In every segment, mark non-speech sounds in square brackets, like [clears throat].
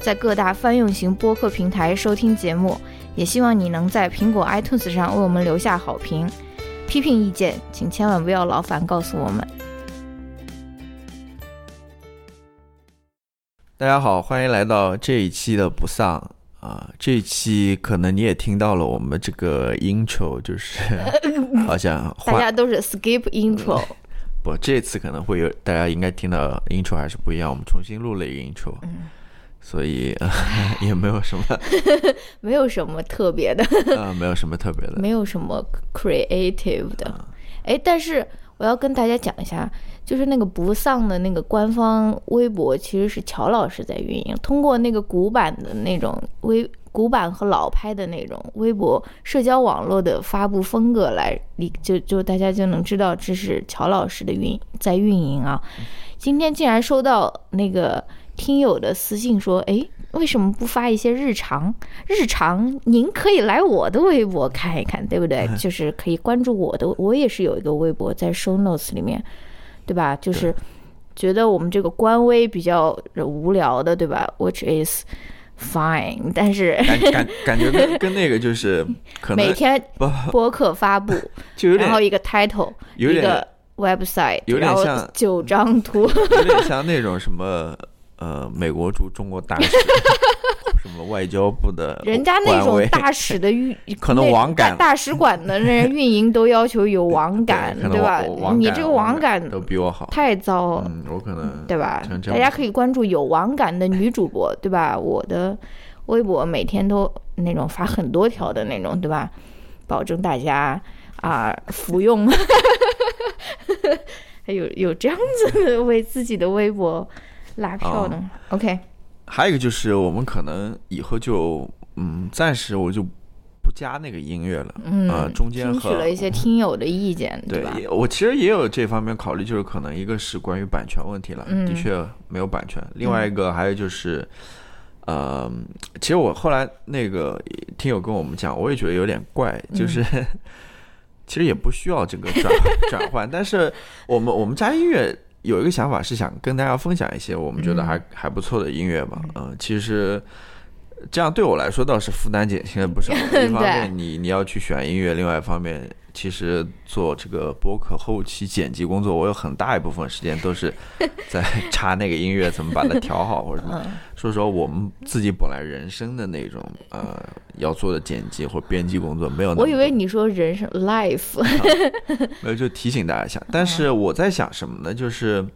在各大泛用型播客平台收听节目，也希望你能在苹果 iTunes 上为我们留下好评。批评意见，请千万不要劳烦告诉我们。大家好，欢迎来到这一期的不丧啊！这一期可能你也听到了我们这个 intro，就是 [laughs] 好像大家都是 skip intro。[laughs] 不，这次可能会有大家应该听到 intro 还是不一样，我们重新录了一个 intro。所以也没有什么，[laughs] 没有什么特别的，啊，没有什么特别的，没有什么 creative 的，哎，但是我要跟大家讲一下，就是那个不丧的那个官方微博，其实是乔老师在运营，通过那个古板的那种微古板和老派的那种微博社交网络的发布风格来，你就就大家就能知道这是乔老师的运在运营啊。今天竟然收到那个。听友的私信说：“哎，为什么不发一些日常？日常您可以来我的微博看一看，对不对？就是可以关注我的，我也是有一个微博在 show notes 里面，对吧？就是觉得我们这个官微比较无聊的，对吧？Which is fine，但是感感感觉跟跟那个就是可能每天播客发布，[laughs] 然后一个 title，一个 website，有点像九张图，有点像那种什么。”呃，美国驻中国大使，[laughs] 什么外交部的，人家那种大使的运，[laughs] 可能网感，大使馆的那运营都要求有网感，对吧？你这个网感都比我好，太糟，嗯，我可能对吧？大家可以关注有网感的女主播，对吧？我的微博每天都那种发很多条的那种，对吧？保证大家啊服用，还 [laughs] 有有这样子为自己的微博。拉票的，OK。还有一个就是，我们可能以后就，嗯，暂时我就不加那个音乐了，嗯，中间听取了一些听友的意见，对吧？我其实也有这方面考虑，就是可能一个是关于版权问题了，的确没有版权。另外一个还有就是，呃，其实我后来那个听友跟我们讲，我也觉得有点怪，就是 [laughs] 其实也不需要这个转 [laughs] 转换，但是我们我们加音乐。有一个想法是想跟大家分享一些我们觉得还还不错的音乐吧，嗯，其实这样对我来说倒是负担减轻了不少。[laughs] 一方面你你要去选音乐，另外一方面。其实做这个播客后期剪辑工作，我有很大一部分时间都是 [laughs] 在插那个音乐，怎么把它调好或者什么。所以说，我们自己本来人生的那种呃要做的剪辑或编辑工作没有。我以为你说人生 life，[laughs] 没有就提醒大家一下。[laughs] 但是我在想什么呢？就是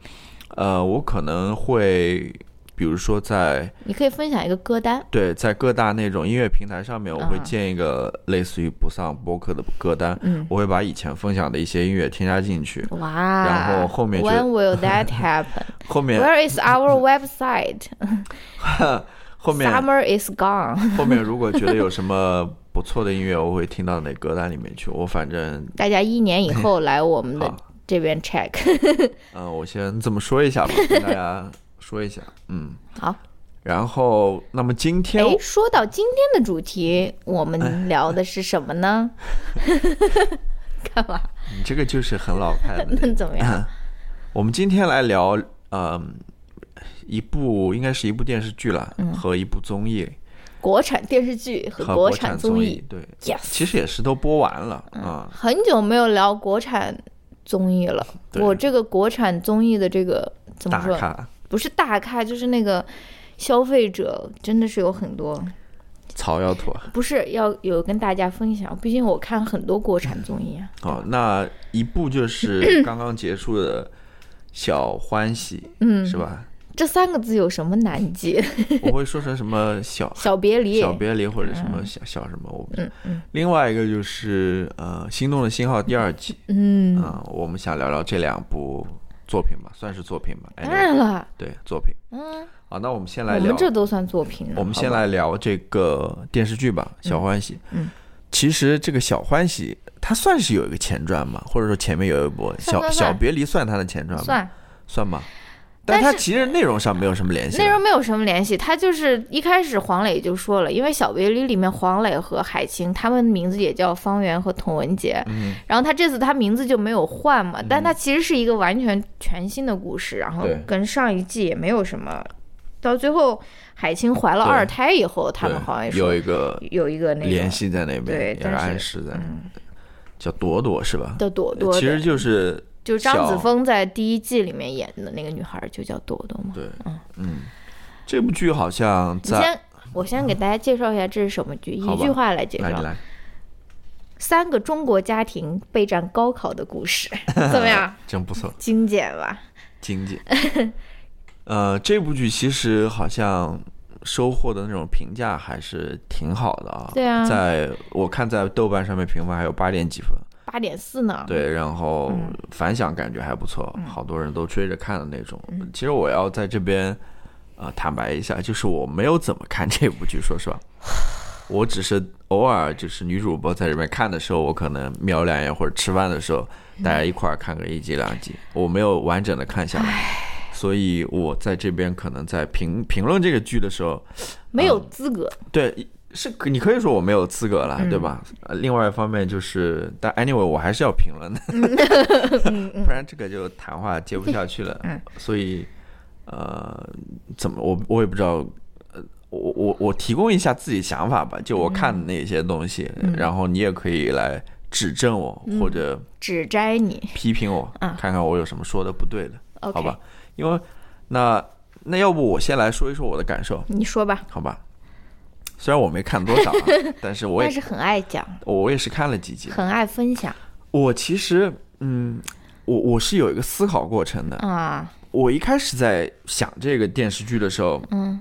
呃，我可能会。比如说，在你可以分享一个歌单。对，在各大那种音乐平台上面，我会建一个类似于不上播客的歌单。嗯，我会把以前分享的一些音乐添加进去。哇！然后后面 When will that [laughs] happen？后面 Where is our website？[laughs] 后面 Summer is gone。[laughs] 后面如果觉得有什么不错的音乐，我会听到那歌单里面去。我反正大家一年以后来我们的这边 check。嗯，我先这么说一下吧，跟大家。说一下，嗯，好，然后那么今天，哎，说到今天的主题，我们聊的是什么呢？[laughs] 干嘛？你这个就是很老派的。[laughs] 那怎么样？我们今天来聊，嗯，一部应该是一部电视剧了，和一部综艺，国产电视剧和国产综艺，对，yes，其实也是都播完了啊。很久没有聊国产综艺了，我这个国产综艺的这个怎么说？不是大咖，就是那个消费者，真的是有很多草要吐。不是要有跟大家分享，毕竟我看很多国产综艺啊。哦，那一部就是 [clears throat] 刚刚结束的《小欢喜》，嗯，是吧？这三个字有什么难记？[laughs] 我会说成什么小小别离、小别离或者什么小小什么。我嗯嗯。另外一个就是呃，《心动的信号》第二季。嗯啊，我们想聊聊这两部。作品吧，算是作品吧。当然了，对作品。嗯，好，那我们先来我聊们这都算作品。我们先来聊这个电视剧吧，《小欢喜》。嗯，其实这个《小欢喜》它算是有一个前传嘛，或者说前面有一部《小小别离》算它的前传吗？算算吧。但但是它其实内容上没有什么联系。内容没有什么联系，他就是一开始黄磊就说了，因为《小别离》里面黄磊和海清他们名字也叫方圆和童文洁，嗯，然后他这次他名字就没有换嘛，但他其实是一个完全全新的故事，然后跟上一季也没有什么，到最后海清怀了二胎以后，他们好像也有一个有一个那个联系在那边，对也是暗示在，嗯叫朵朵是吧？的朵朵，其实就是就张子枫在第一季里面演的那个女孩就叫朵朵嘛。对，嗯嗯，这部剧好像在你先，我先给大家介绍一下这是什么剧，一句话来介绍：来，三个中国家庭备战高考的故事，[laughs] 怎么样？[laughs] 真不错，[laughs] 精简吧？精简。呃，这部剧其实好像收获的那种评价还是挺好的啊。对啊在我看在豆瓣上面评分还有八点几分，八点四呢？对，然后嗯反响感觉还不错，好多人都追着看的那种。嗯其实我要在这边呃坦白一下，就是我没有怎么看这部剧，说实话，[sighs] 我只是偶尔就是女主播在这边看的时候，我可能瞄两眼，或者吃饭的时候大家一块儿看个一集两集，我没有完整的看下来。所以我在这边可能在评评论这个剧的时候，没有资格。对，是可你可以说我没有资格了，嗯对吧？呃另外一方面就是，但 anyway 我还是要评论的，[laughs] 不然这个就谈话接不下去了。嗯 [laughs] 所以，呃，怎么我我也不知道，呃，我我我提供一下自己想法吧，就我看的那些东西，嗯然后你也可以来指正我、或者指摘你批评我，嗯看看我有什么说的不对的好吧？因为那那要不我先来说一说我的感受，你说吧。好吧？虽然我没看多少啊，[laughs] 但是我也但是很爱讲，我也是看了几集。很爱分享我其实，嗯，我我是有一个思考过程的。啊。我一开始在想这个电视剧的时候，嗯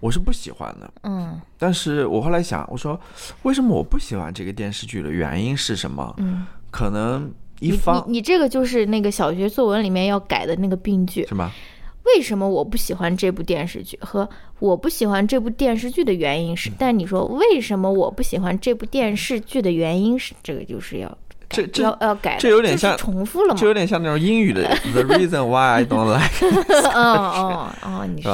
我是不喜欢的。嗯但是我后来想，我说为什么我不喜欢这个电视剧的原因是什么？嗯，可能一你方你你这个就是那个小学作文里面要改的那个病句。是吗？为什么我不喜欢这部电视剧和我不喜欢这部电视剧的原因是？但你说为什么我不喜欢这部电视剧的原因是？这个就是要这这要要改这有点像重复了嘛这？有点像那种英语的 [laughs] “the reason why I don't like”，[laughs] 嗯嗯哦，你是？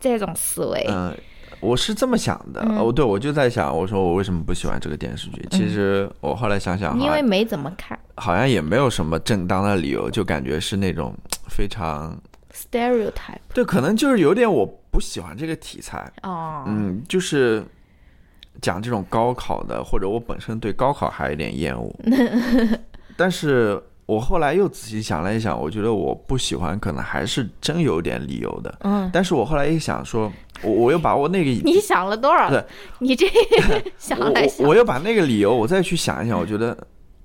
这种思维，嗯，我是这么想的。嗯哦，对，我就在想，我说我为什么不喜欢这个电视剧？其实我后来想想，因为没怎么看好像也没有什么正当的理由，就感觉是那种非常 stereotype 对，可能就是有点我不喜欢这个题材。哦，嗯，就是讲这种高考的，或者我本身对高考还有点厌恶。[laughs] 但是我后来又仔细想了一想，我觉得我不喜欢，可能还是真有点理由的。嗯，但是我后来一想说，我我又把我那个 [laughs] 你想了多少对？你这想来想我我又把那个理由我再去想一想，我觉得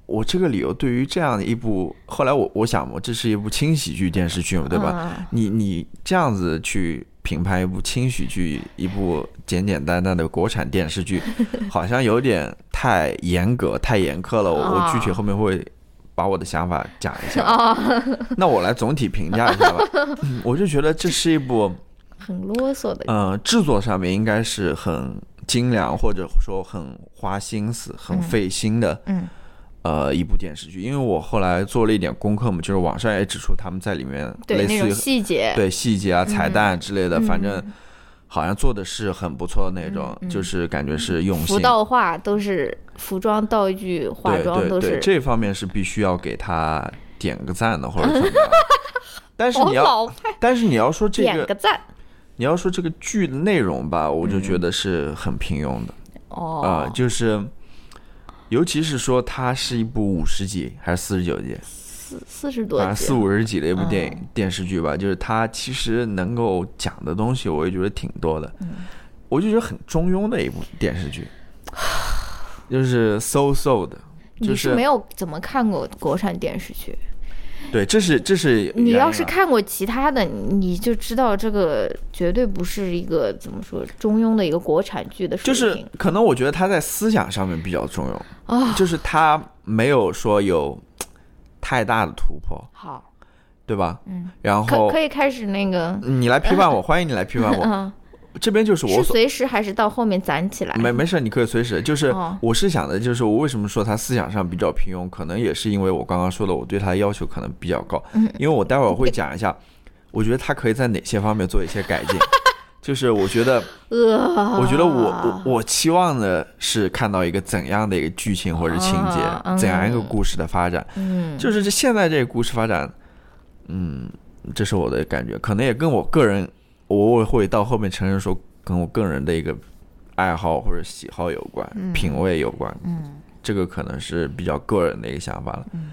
我这个理由对于这样的一部，后来我我想嘛，这是一部轻喜剧电视剧嘛，对吧？嗯你你这样子去评判一部轻喜剧，一部简简单单的国产电视剧，[laughs] 好像有点太严格、太严苛了。我我具体后面会把我的想法讲一下。哦，[laughs] 那我来总体评价一下吧。[laughs] 嗯我就觉得这是一部，很啰嗦的，嗯、制作上面应该是很精良，或者说很花心思、很费心的。嗯呃，一部电视剧，因为我后来做了一点功课嘛，就是网上也指出他们在里面对那种类似于细节，对细节啊、彩蛋之类的，嗯反正好像做的是很不错的那种，就是感觉是用心服。道化都是服装道具、化妆都是这方面是必须要给他点个赞的，或者怎么样。[laughs] 但是你要，但是你要说这个，点个赞你要说这个剧的内容吧，我就觉得是很平庸的哦啊、就是。尤其是说它是一部五十集还是四十九集，四四十多反正集四五十集的一部电影、嗯电视剧吧，就是它其实能够讲的东西，我也觉得挺多的。嗯我就觉得很中庸的一部电视剧，[sighs] 就是 so so 的，你是没有怎么看过国产电视剧？对，这是这是你要是看过其他的，你就知道这个绝对不是一个怎么说中庸的一个国产剧的水就是可能我觉得他在思想上面比较中庸，啊。就是他没有说有太大的突破，好，对吧？嗯，然后可可以开始那个，你来批判我，[laughs] 欢迎你来批判我。嗯，这边就是我是随时还是到后面攒起来？没没事，你可以随时。就是哦我是想的，就是我为什么说他思想上比较平庸，可能也是因为我刚刚说的，我对他的要求可能比较高。嗯因为我待会儿会讲一下，我觉得他可以在哪些方面做一些改进。[laughs] 就是我觉得，呃，我觉得我我我期望的是看到一个怎样的一个剧情或者情节，嗯怎样一个故事的发展。嗯，就是这现在这个故事发展，嗯，这是我的感觉，可能也跟我个人，我会到后面承认说，跟我个人的一个爱好或者喜好有关，品味有关，嗯，这个可能是比较个人的一个想法了。嗯。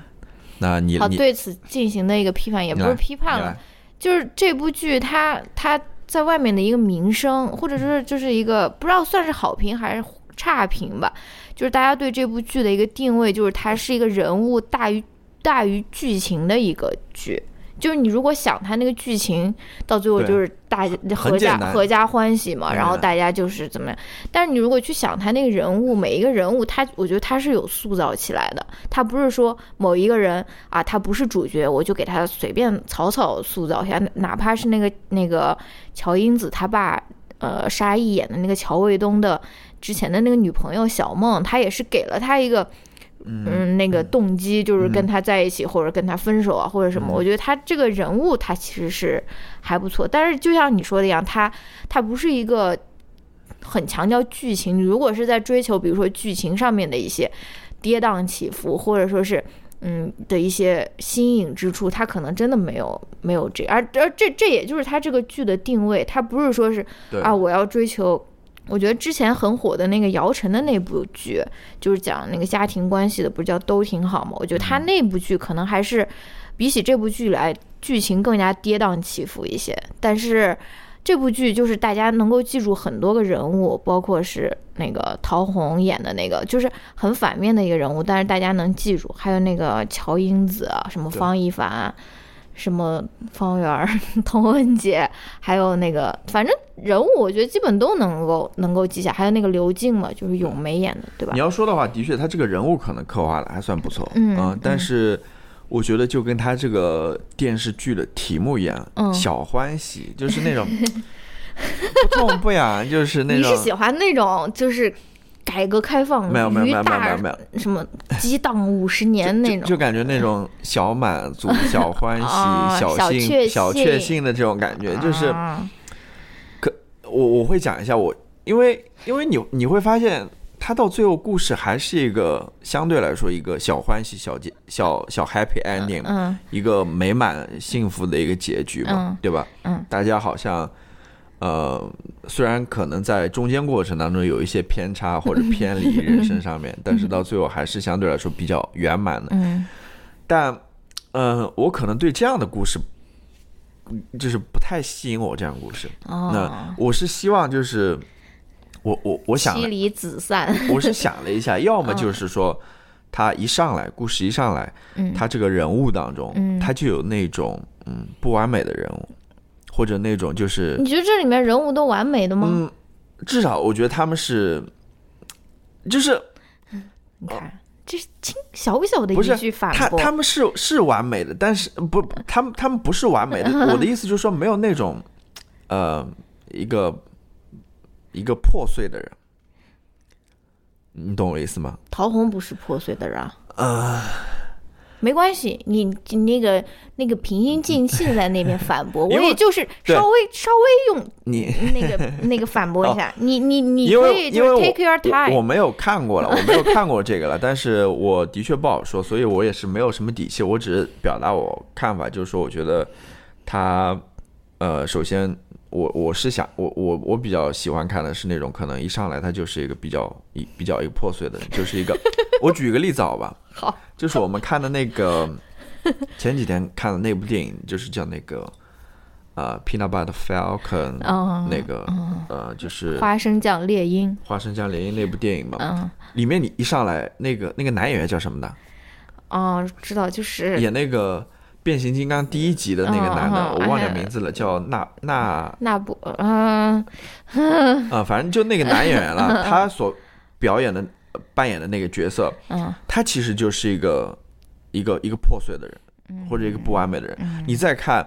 那你好，你对此进行的一个批判，也不是批判了，就是这部剧它它在外面的一个名声，或者说就是一个不知道算是好评还是差评吧，就是大家对这部剧的一个定位，就是它是一个人物大于大于剧情的一个剧。就是你如果想他那个剧情，到最后就是大家合家合家欢喜嘛，然后大家就是怎么样。但是你如果去想他那个人物，每一个人物他，我觉得他是有塑造起来的。他不是说某一个人啊，他不是主角，我就给他随便草草塑造一下，哪怕是那个那个乔英子他爸，呃，沙溢演的那个乔卫东的之前的那个女朋友小梦，他也是给了他一个。嗯，那个动机就是跟他在一起，或者跟他分手啊，或者什么。我觉得他这个人物他其实是还不错，但是就像你说的一样，他他不是一个很强调剧情。你如果是在追求，比如说剧情上面的一些跌宕起伏，或者说是嗯的一些新颖之处，他可能真的没有没有这，而而这这也就是他这个剧的定位，他不是说是啊我要追求。我觉得之前很火的那个姚晨的那部剧，就是讲那个家庭关系的，不是叫都挺好吗？我觉得他那部剧可能还是比起这部剧来，剧情更加跌宕起伏一些。但是这部剧就是大家能够记住很多个人物，包括是那个陶虹演的那个，就是很反面的一个人物，但是大家能记住。还有那个乔英子啊，什么方一凡。什么方圆儿、[laughs] 童文杰，还有那个，反正人物我觉得基本都能够能够记下。还有那个刘静嘛，就是咏梅演的，对吧你？要说的话，的确他这个人物可能刻画的还算不错，嗯但是。我觉得就跟他这个电视剧的题目一样，嗯小欢喜，就是那种 [laughs] 不痛不痒，就是那种你是喜欢那种就是改革开放没有没有没有没有没有没有。什么激荡五十年 [laughs] 那种，就就感觉那种小满足、小欢喜、[laughs] 啊小幸、小确幸的这种感觉，就是可我我会讲一下我，因为因为你你会发现，他到最后故事还是一个相对来说一个小欢喜、小结、小小 happy ending，、嗯。一个美满幸福的一个结局嘛，嗯。对吧？嗯，大家好像。呃，虽然可能在中间过程当中有一些偏差或者偏离人生上面，[laughs] 但是到最后还是相对来说比较圆满的。嗯 [laughs] 但，呃，我可能对这样的故事，嗯就是不太吸引我这样的故事。哦那，我是希望就是，我我我想，妻离子散，我是想了一下，要么就是说，他一上来，故事一上来，嗯他这个人物当中，嗯他就有那种嗯不完美的人物，或者那种就是你觉得这里面人物都完美的吗？嗯，至少我觉得他们是，就是你看，这是轻小小的一句反他驳，他们是是完美的，但是不，[laughs] 他们他们不是完美的。[laughs] 我的意思就是说，没有那种，呃，一个一个破碎的人，你懂我意思吗？陶虹不是破碎的人啊。呃，没关系，你你那个那个平心静气的在那边反驳，我也就是稍微稍微用你那个 [laughs] 那个反驳一下，你你你因可以就 take your time，我没有看过了，[laughs] 我没有看过这个了，但是我的确不好说，所以我也是没有什么底气，我只是表达我看法，就是说我觉得他呃，首先我我是想我我我比较喜欢看的是那种可能一上来他就是一个比较一比较一个破碎的人，就是一个 [laughs] 我举一个例子好吧，[laughs] 好，就是我们看的那个 [laughs] 前几天看的那部电影，就是叫那个呃《Peanut Butter Falcon》嗯那个呃就是花生酱猎鹰，花生酱猎鹰那部电影嘛，嗯里面你一上来那个那个男演员叫什么的，哦，知道就是演那个变形金刚第一集的那个男的，我忘了名字了，叫纳纳那不嗯 [laughs] 啊，反正就那个男演员了，[laughs] 他所表演的扮演的那个角色，嗯。他其实就是一个一个一个破碎的人，或者一个不完美的人。你再看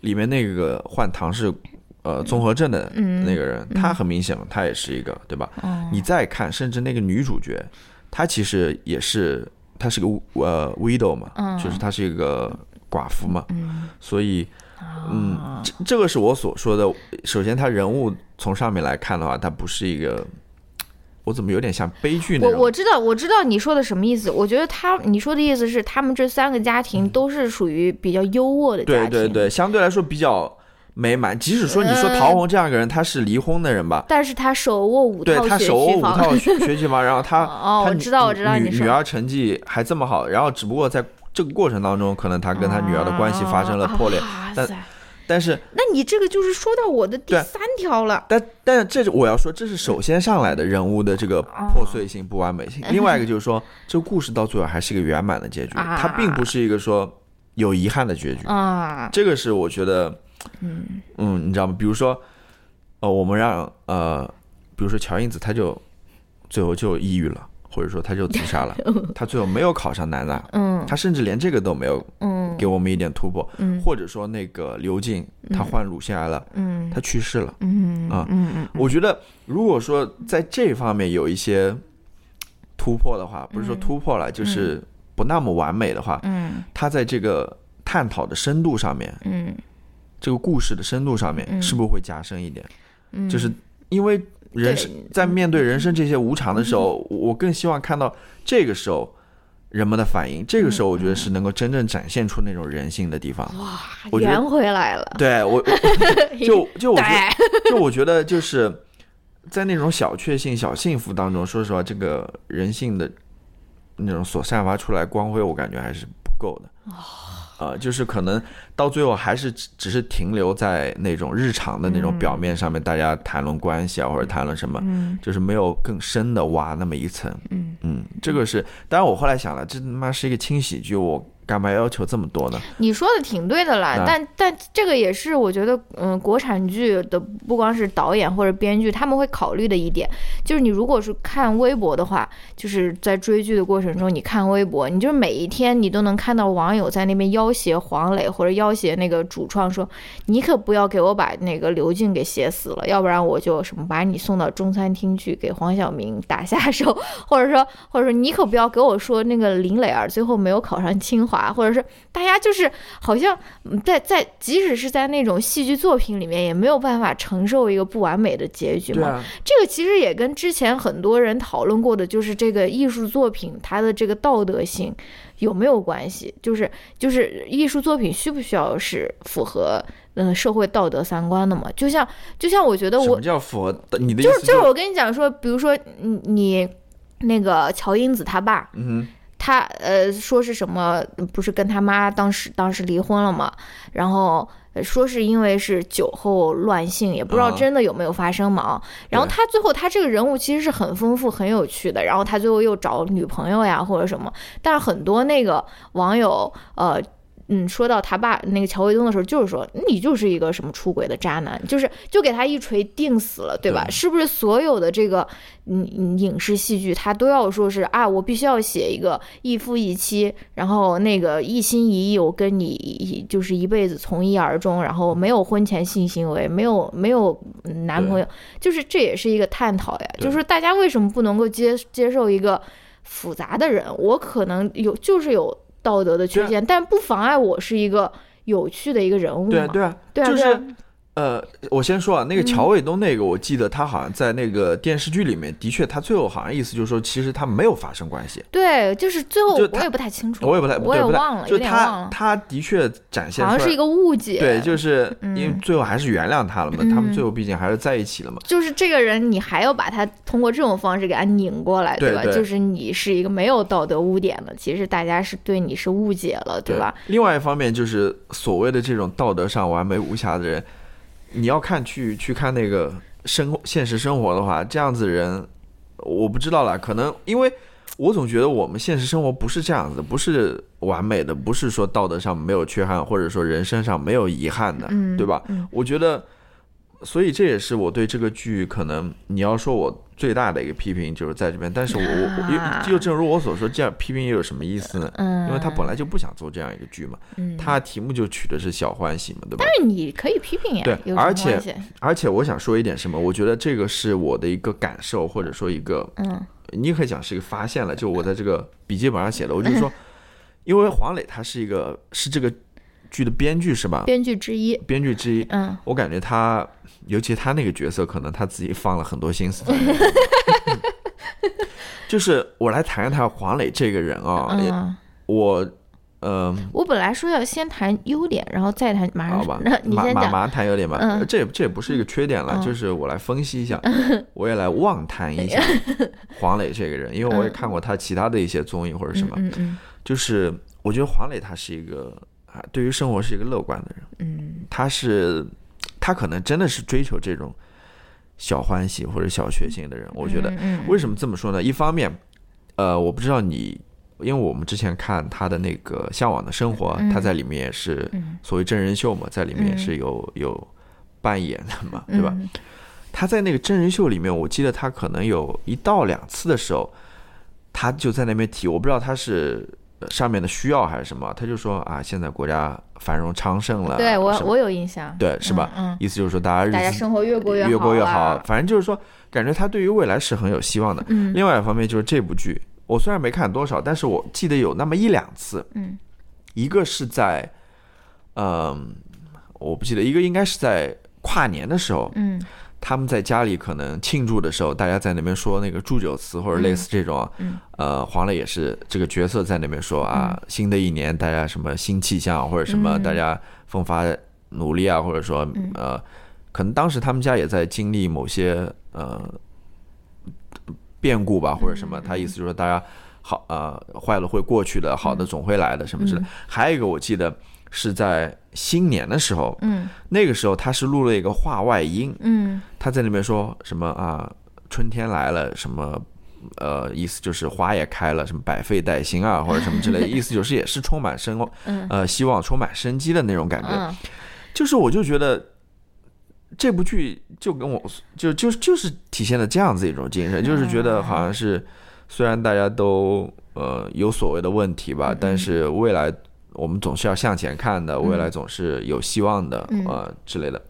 里面那个患唐氏呃综合症的那个人，他很明显嘛，他也是一个对吧？你再看，甚至那个女主角，她其实也是，她是个呃 widow 嘛，就是她是一个寡妇嘛，所以。嗯，这这个是我所说的。首先，他人物从上面来看的话，他不是一个，我怎么有点像悲剧那种？我我知道，我知道你说的什么意思。我觉得他你说的意思是，他们这三个家庭都是属于比较优渥的家庭，对对对，相对来说比较美满。即使说你说陶虹这样一个人，他是离婚的人吧，但是他手握五套他手握五套学学区房，然后他 [laughs] 哦，我知道我知道，女女儿成绩还这么好，然后只不过在这个过程当中，可能他跟他女儿的关系发生了破裂，但。但是，那你这个就是说到我的第三条了。但但是，这是我要说，这是首先上来的人物的这个破碎性、不完美性。另外一个就是说，这个故事到最后还是一个圆满的结局，它并不是一个说有遗憾的结局啊。这个是我觉得，嗯嗯，你知道吗？比如说，呃，我们让呃，比如说乔英子，他就最后就抑郁了。或者说他就自杀了，[laughs] 他最后没有考上南大，嗯，他甚至连这个都没有，嗯，给我们一点突破，嗯，或者说那个刘静他患乳腺癌了，嗯，他去世了，嗯啊，嗯嗯，我觉得如果说在这方面有一些突破的话，不是说突破了，就是不那么完美的话，嗯，他在这个探讨的深度上面，嗯，这个故事的深度上面是不是会加深一点？嗯，就是因为。人生在面对人生这些无常的时候，我更希望看到这个时候人们的反应。这个时候，我觉得是能够真正展现出那种人性的地方。哇，圆回来了。对我，[laughs] 就就我觉得，就我觉得就是在那种小确幸、小幸福当中，说实话，这个人性的那种所散发出来光辉，我感觉还是不够的。呃，就是可能到最后还是只只是停留在那种日常的那种表面上面，大家谈论关系啊，或者谈论什么，就是没有更深的挖那么一层。嗯嗯，这个是，当然我后来想了，这他妈是一个轻喜剧，我。干嘛要求这么多呢？你说的挺对的啦，但但这个也是我觉得，嗯，国产剧的不光是导演或者编剧，他们会考虑的一点，就是你如果是看微博的话，就是在追剧的过程中，你看微博，你就是每一天你都能看到网友在那边要挟黄磊或者要挟那个主创说，你可不要给我把那个刘静给写死了，要不然我就什么把你送到中餐厅去给黄晓明打下手，[laughs] 或者说或者说你可不要给我说那个林磊儿最后没有考上清华。或者是大家就是好像在在，即使是在那种戏剧作品里面，也没有办法承受一个不完美的结局嘛。这个其实也跟之前很多人讨论过的，就是这个艺术作品它的这个道德性有没有关系？就是就是艺术作品需不需要是符合嗯社会道德三观的嘛？就像就像我觉得我什么叫符合你的就是就是我跟你讲说，比如说你你那个乔英子他爸，嗯。他呃说是什么？不是跟他妈当时当时离婚了嘛？然后说是因为是酒后乱性，也不知道真的有没有发生嘛？然后他最后他这个人物其实是很丰富很有趣的。然后他最后又找女朋友呀或者什么，但是很多那个网友呃。嗯，说到他爸那个乔卫东的时候，就是说你就是一个什么出轨的渣男，就是就给他一锤定死了，对吧？是不是所有的这个嗯影视戏剧，他都要说是啊，我必须要写一个一夫一妻，然后那个一心一意，我跟你就是一辈子从一而终，然后没有婚前性行为，没有没有男朋友，就是这也是一个探讨呀，就是大家为什么不能够接接受一个复杂的人？我可能有就是有。道德的缺陷，但不妨碍我是一个有趣的一个人物对对啊，就是。呃，我先说啊，那个乔卫东那个，我记得他好像在那个电视剧里面，的确他最后好像意思就是说，其实他没有发生关系。对，就是最后我也不太清楚，我也不太，我也忘了，就他他的确展现好像是一个误解。对，就是因为最后还是原谅他了嘛，他们最后毕竟还是在一起了嘛。就是这个人，你还要把他通过这种方式给他拧过来，对吧？就是你是一个没有道德污点的，其实大家是对你是误解了，对吧？另外一方面，就是所谓的这种道德上完美无瑕的人。你要看去去看那个生现实生活的话，这样子人，我不知道啦。可能因为我总觉得我们现实生活不是这样子的，不是完美的，不是说道德上没有缺憾，或者说人生上没有遗憾的，对吧？我觉得，所以这也是我对这个剧可能你要说我最大的一个批评就是在这边，但是我我啊。又又正如我所说，这样批评又有什么意思呢？嗯，因为他本来就不想做这样一个剧嘛，嗯，他题目就取的是小欢喜嘛，对吧？但？是你可以批评呀，对而且而且我想说一点什么，我觉得这个是我的一个感受，或者说一个，嗯。你也可以讲是一个发现了，就我在这个笔记本上写的，我就说，[laughs] 因为黄磊他是一个是这个剧的编剧是吧？编剧之一，编剧之一，嗯。我感觉他，尤其他那个角色，可能他自己放了很多心思。[laughs] 就是我来谈一谈黄磊这个人啊，嗯，我，呃，我本来说要先谈优点，然后再谈，马上好吧那，你先讲，马马马上谈优点吧，这也这也不是一个缺点了，嗯就是我来分析一下，[laughs] 我也来妄谈一下 [laughs] 黄磊这个人，因为我也看过他其他的一些综艺或者什么，嗯嗯。就是我觉得黄磊他是一个啊，对于生活是一个乐观的人。嗯他是他可能真的是追求这种小欢喜或者小确幸的人。我觉得为什么这么说呢？一方面，呃，我不知道你，因为我们之前看他的那个《向往的生活》，嗯他在里面也是嗯所谓真人秀嘛，在里面也是有有扮演的嘛，对吧？嗯他在那个真人秀里面，我记得他可能有一到两次的时候，他就在那边提，我不知道他是。呃上面的需要还是什么？他就说啊，现在国家繁荣昌盛了，对我我有印象，对，是吧？嗯，意思就是说，大家日大家子生活越过越过越好。反正就是说，感觉他对于未来是很有希望的。嗯。另外一方面就是这部剧，我虽然没看多少，但是我记得有那么一两次，嗯。一个是在，嗯、我不记得，一个应该是在跨年的时候，嗯他们在家里可能庆祝的时候，大家在那边说那个祝酒词或者类似这种呃，黄磊也是这个角色在那边说啊，新的一年大家什么新气象或者什么，嗯。大家奋发努力啊，或者说呃，可能当时他们家也在经历某些呃变故吧，或者什么，他意思就是说大家好呃坏了会过去的，好的总会来的什么之类。的。还有一个我记得是在新年的时候，嗯。那个时候他是录了一个话外音，嗯。他在里面说什么啊，春天来了，什么呃，意思就是花也开了，什么百废待兴啊，[laughs] 或者什么之类的，意思就是也是充满生嗯。呃希望、充满生机的那种感觉。嗯。就是我就觉得这部剧就跟我就就就是体现了这样子一种精神，就是觉得好像是虽然大家都呃有所谓的问题吧，但是未来。我们总是要向前看的，未来总是有希望的，嗯呃之类的。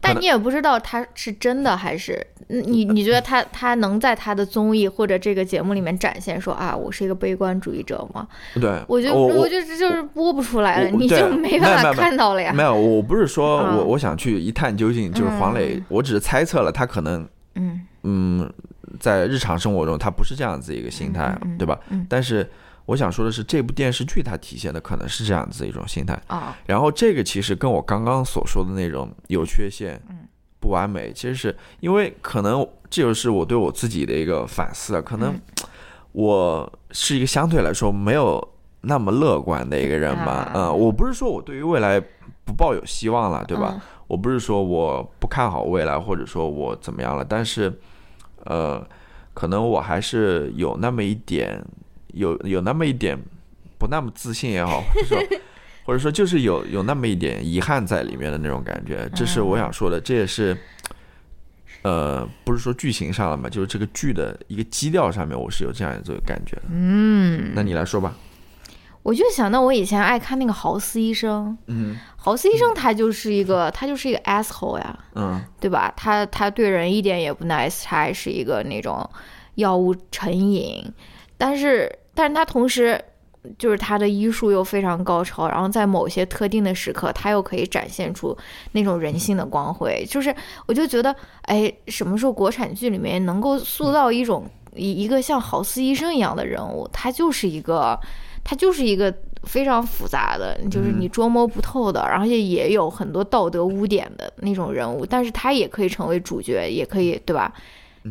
但你也不知道他是真的还是嗯你 [laughs] 你觉得他他能在他的综艺或者这个节目里面展现说啊我是一个悲观主义者吗？对，我觉得我我觉得这就是播不出来了，你就没办法看到了呀没。有，我不是说嗯我我想去一探究竟，就是黄磊，我只是猜测了他可能嗯嗯，在日常生活中他不是这样子一个心态，对吧？嗯但是我想说的是，这部电视剧它体现的可能是这样子一种心态。啊然后这个其实跟我刚刚所说的那种有缺陷、不完美，其实是因为可能这就是我对我自己的一个反思啊，可能嗯我是一个相对来说没有那么乐观的一个人吧。啊嗯，我不是说我对于未来不抱有希望了，对吧？嗯我不是说我不看好未来，或者说我怎么样了，但是，呃，可能我还是有那么一点，有有那么一点不那么自信也好，或者说，[laughs] 或者说就是有有那么一点遗憾在里面的那种感觉，这是我想说的，这也是，呃，不是说剧情上了嘛，就是这个剧的一个基调上面，我是有这样一种感觉的。嗯，那你来说吧。我就想到我以前爱看那个豪斯医生，嗯豪斯医生他就是一个他就是一个 asshole 呀，嗯对吧？他他对人一点也不 nice，他还是一个那种药物成瘾，但是但是他同时就是他的医术又非常高超，然后在某些特定的时刻，他又可以展现出那种人性的光辉。就是我就觉得，哎，什么时候国产剧里面能够塑造一种一一个像豪斯医生一样的人物，他就是一个他就是一个。非常复杂的，就是你捉摸不透的，而且也有很多道德污点的那种人物，但是他也可以成为主角，也可以，对吧？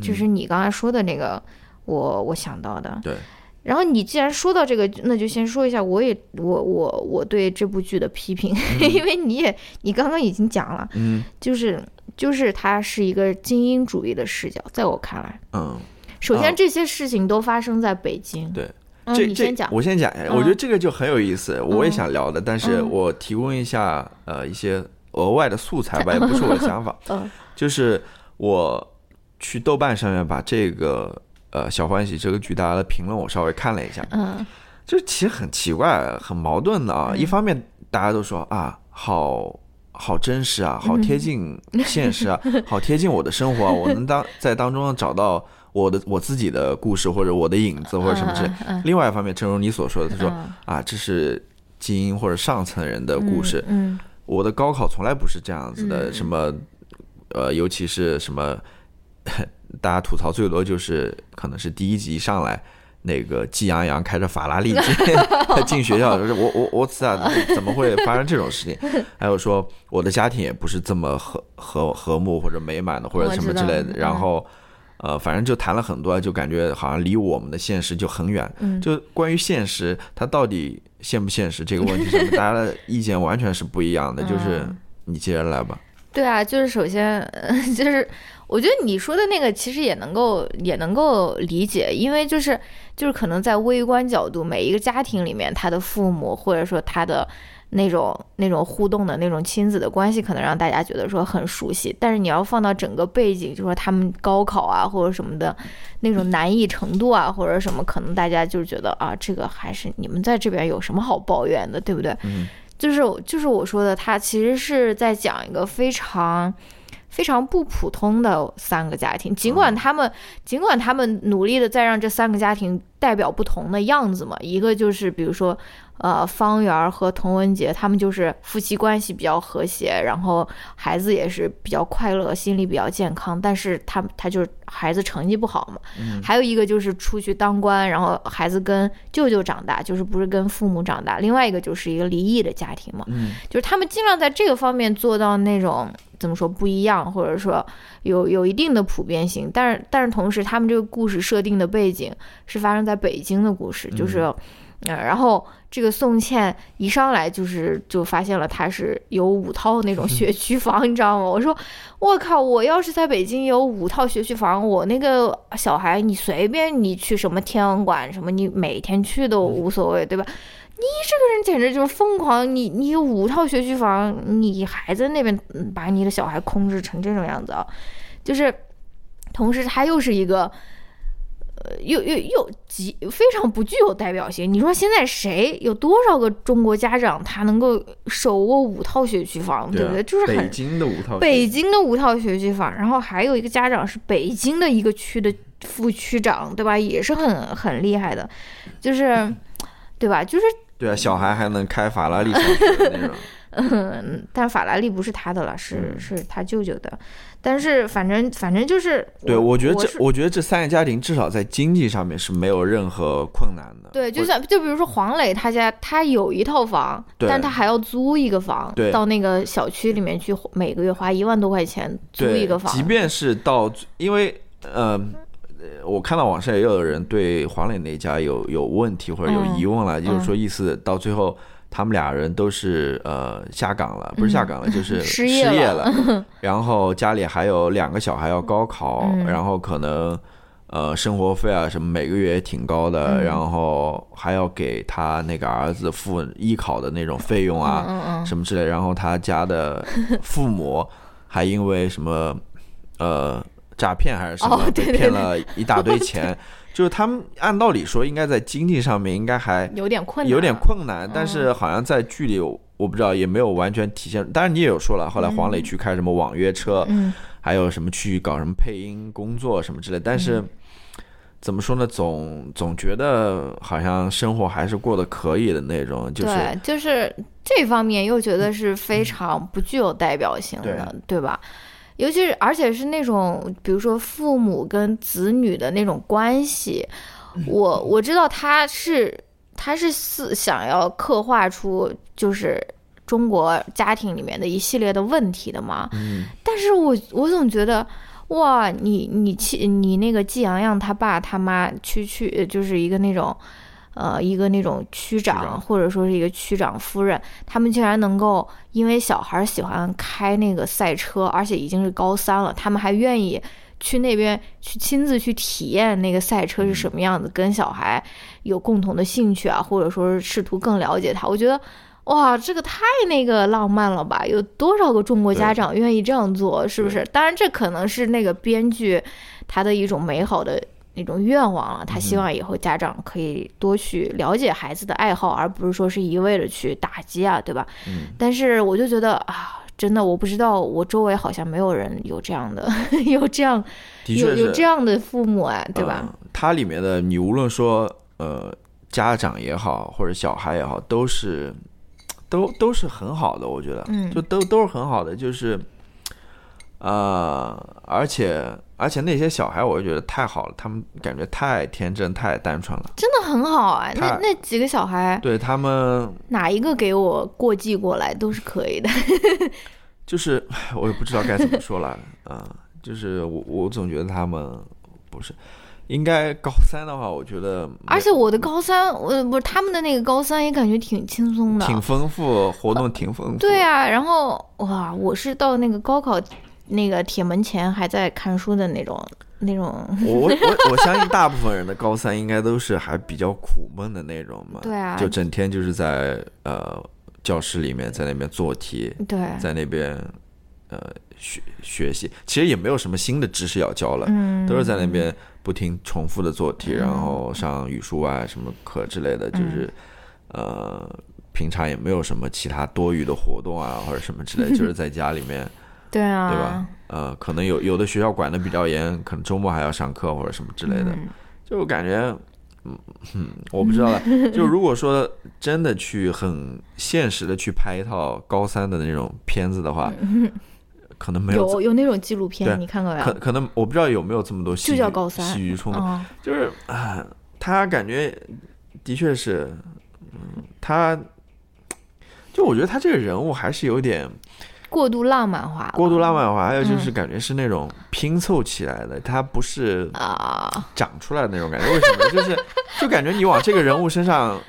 就是你刚才说的那个，我我想到的。对。然后你既然说到这个，那就先说一下，我也我我我对这部剧的批评，[laughs] 因为你也你刚刚已经讲了，嗯就是就是它是一个精英主义的视角，在我看来，嗯，首啊先这些事情都发生在北京。对。嗯，这这你先讲。我先讲，我觉得这个就很有意思，我也嗯想聊的，但是嗯我提供一下呃一些额外的素材吧，也不是我的想法，[laughs] 嗯就是我去豆瓣上面把这个呃小欢喜这个剧大家的评论我稍微看了一下，嗯。就其实很奇怪，很矛盾的啊。一方面大家都说啊，好好真实啊，好贴近现实啊，[laughs] 好贴近我的生活啊，我能当在当中找到我的我自己的故事或者我的影子或者什么之类。嗯另外一方面，正如你所说的，他说嗯。啊，这是精英或者上层人的故事。嗯。我的高考从来不是这样子的，嗯。什么呃，尤其是什么，大家吐槽最多就是可能是第一集上来。那个季洋洋开着法拉利进 [laughs] 进学校，就是我我我操，怎么会发生这种事情？[laughs] 还有说我的家庭也不是这么和和和睦或者美满的，或者什么之类的。然后呃，反正就谈了很多，就感觉好像离我们的现实就很远。嗯就关于现实，它到底现不现实这个问题上面，大家的意见完全是不一样的。[laughs] 就是嗯你接着来吧。对啊，就是首先，呃就是我觉得你说的那个其实也能够也能够理解，因为就是就是可能在微观角度，每一个家庭里面，他的父母或者说他的那种那种互动的那种亲子的关系，可能让大家觉得说很熟悉。但是你要放到整个背景，就说他们高考啊或者什么的那种难易程度啊，或者什么，可能大家就是觉得啊，这个还是你们在这边有什么好抱怨的，对不对？嗯就是就是我说的，他其实是在讲一个非常非常不普通的三个家庭，尽管他们尽管他们努力的在让这三个家庭代表不同的样子嘛，一个就是比如说。呃，方圆儿和童文杰他们就是夫妻关系比较和谐，然后孩子也是比较快乐，心理比较健康。但是他他就是孩子成绩不好嘛。嗯还有一个就是出去当官，然后孩子跟舅舅长大，就是不是跟父母长大。另外一个就是一个离异的家庭嘛。嗯就是他们尽量在这个方面做到那种怎么说不一样，或者说有有一定的普遍性，但是但是同时他们这个故事设定的背景是发生在北京的故事，就是，呃，然后这个宋茜一上来就是就发现了她是有五套那种 [laughs] 学区房，你知道吗？我说我靠，我要是在北京有五套学区房，我那个小孩你随便你去什么天文馆什么，你每天去都无所谓，对吧？你这个人简直就是疯狂！你你有五套学区房，你还在那边嗯把你的小孩控制成这种样子啊？就是，同时他又是一个，呃，又又又极非常不具有代表性。你说现在谁有多少个中国家长他能够手握五套学区房，对啊不对？就是北很京的五套北京的五套学区房，然后还有一个家长是北京的一个区的副区长，对吧？也是很很厉害的，就是，对吧？就是对啊，小孩还能开法拉利上 [laughs] 学那种。嗯，但法拉利不是他的了，是嗯是他舅舅的。但是反正反正就是，对，我我觉得这，是我觉得这三个家庭至少在经济上面是没有任何困难的。对，就像就比如说黄磊他家，他有一套房，对但他还要租一个房，到那个小区里面去，每个月花一万多块钱租一个房。即便是到，因为呃，我看到网上也有人对黄磊那家有有问题或者有嗯疑问了，就是说意思到最后。他们俩人都是呃下岗了，不是下岗了，就是嗯 [laughs] 失失业业了了。[laughs] 然后家里还有两个小孩要高考，嗯然后可能呃生活费啊什么每个月也挺高的，嗯然后还要给他那个儿子付艺考的那种费用啊，嗯嗯什么之类。然后他家的父母还因为什么呃诈骗还是什么哦对对被骗了一大堆钱，[laughs] 就是他们按道理说应该在经济上面应该还嗯，有点困难，有点困难，但是好像在剧里我不知道也没有完全体现。当然你也有说了，后来黄磊去开什么网约车，嗯还有什么去搞什么配音工作什么之类，但是。怎么说呢？总总觉得好像生活还是过得可以的那种，就是对，就是这方面又觉得是非常不具有代表性的，对吧？尤其是而且是那种，比如说父母跟子女的那种关系，我我知道他是他是是想要刻画出就是中国家庭里面的一系列的问题的嘛，嗯，但是我我总觉得。哇，你你气你那个季洋洋他爸他妈区区呃就是一个那种，呃，一个那种区长长或者说是一个区长夫人，他们竟然能够因为小孩喜欢开那个赛车，而且已经是高三了，他们还愿意去那边去亲自去体验那个赛车是什么样子，跟小孩有共同的兴趣啊，或者说是试图更了解他。我觉得哇，这个太那个浪漫了吧？有多少个中国家长愿意这样做？是不是？当然，这可能是那个编剧他的一种美好的那种愿望了。他希望以后家长可以多去了解孩子的爱好，而不是说是一味的去打击啊，对吧？嗯。但是我就觉得啊，真的，我不知道，我周围好像没有人有这样的，[laughs] 有这样，有有这样的父母哎，对吧？它里面的你无论说呃。家长也好，或者小孩也好，都是，都都是很好的，我觉得，嗯，就都都是很好的，就是，呃，而且而且那些小孩，我就觉得太好了，他们感觉太天真、太单纯了，真的很好啊。那那几个小孩，对他们哪一个给我过继过来都是可以的。[laughs] 就是我也不知道该怎么说了，啊，就是我我总觉得他们不是。应该高三的话，我觉得，而且我的高三，我不是他们的那个高三，也感觉挺轻松的，挺丰富，活动挺丰富。对啊，然后哇，我是到那个高考那个铁门前还在看书的那种那种。我我 [laughs] 我相信大部分人的高三应该都是还比较苦闷的那种嘛。对啊。就整天就是在呃教室里面在那边做题，对，在那边呃学学习，其实也没有什么新的知识要教了，嗯，都是在那边。不停重复的做题，然后上语数外什么课之类的，就是，呃，平常也没有什么其他多余的活动啊，或者什么之类，[laughs] 就是在家里面，对啊，对吧？呃，可能有有的学校管的比较严，可能周末还要上课或者什么之类的，就感觉，嗯嗯，我不知道了。[laughs] 就如果说真的去很现实的去拍一套高三的那种片子的话。可能没有有有那种纪录片，你看过没有？可可能我不知道有没有这么多戏，就叫高三戏剧冲突，就是啊，他感觉的确是，嗯，他就我觉得他这个人物还是有点过度浪漫化，过度浪漫化，还有就是感觉是那种拼凑起来的，它不是啊长出来的那种感觉。为什么？就是 [laughs] 就感觉你往这个人物身上，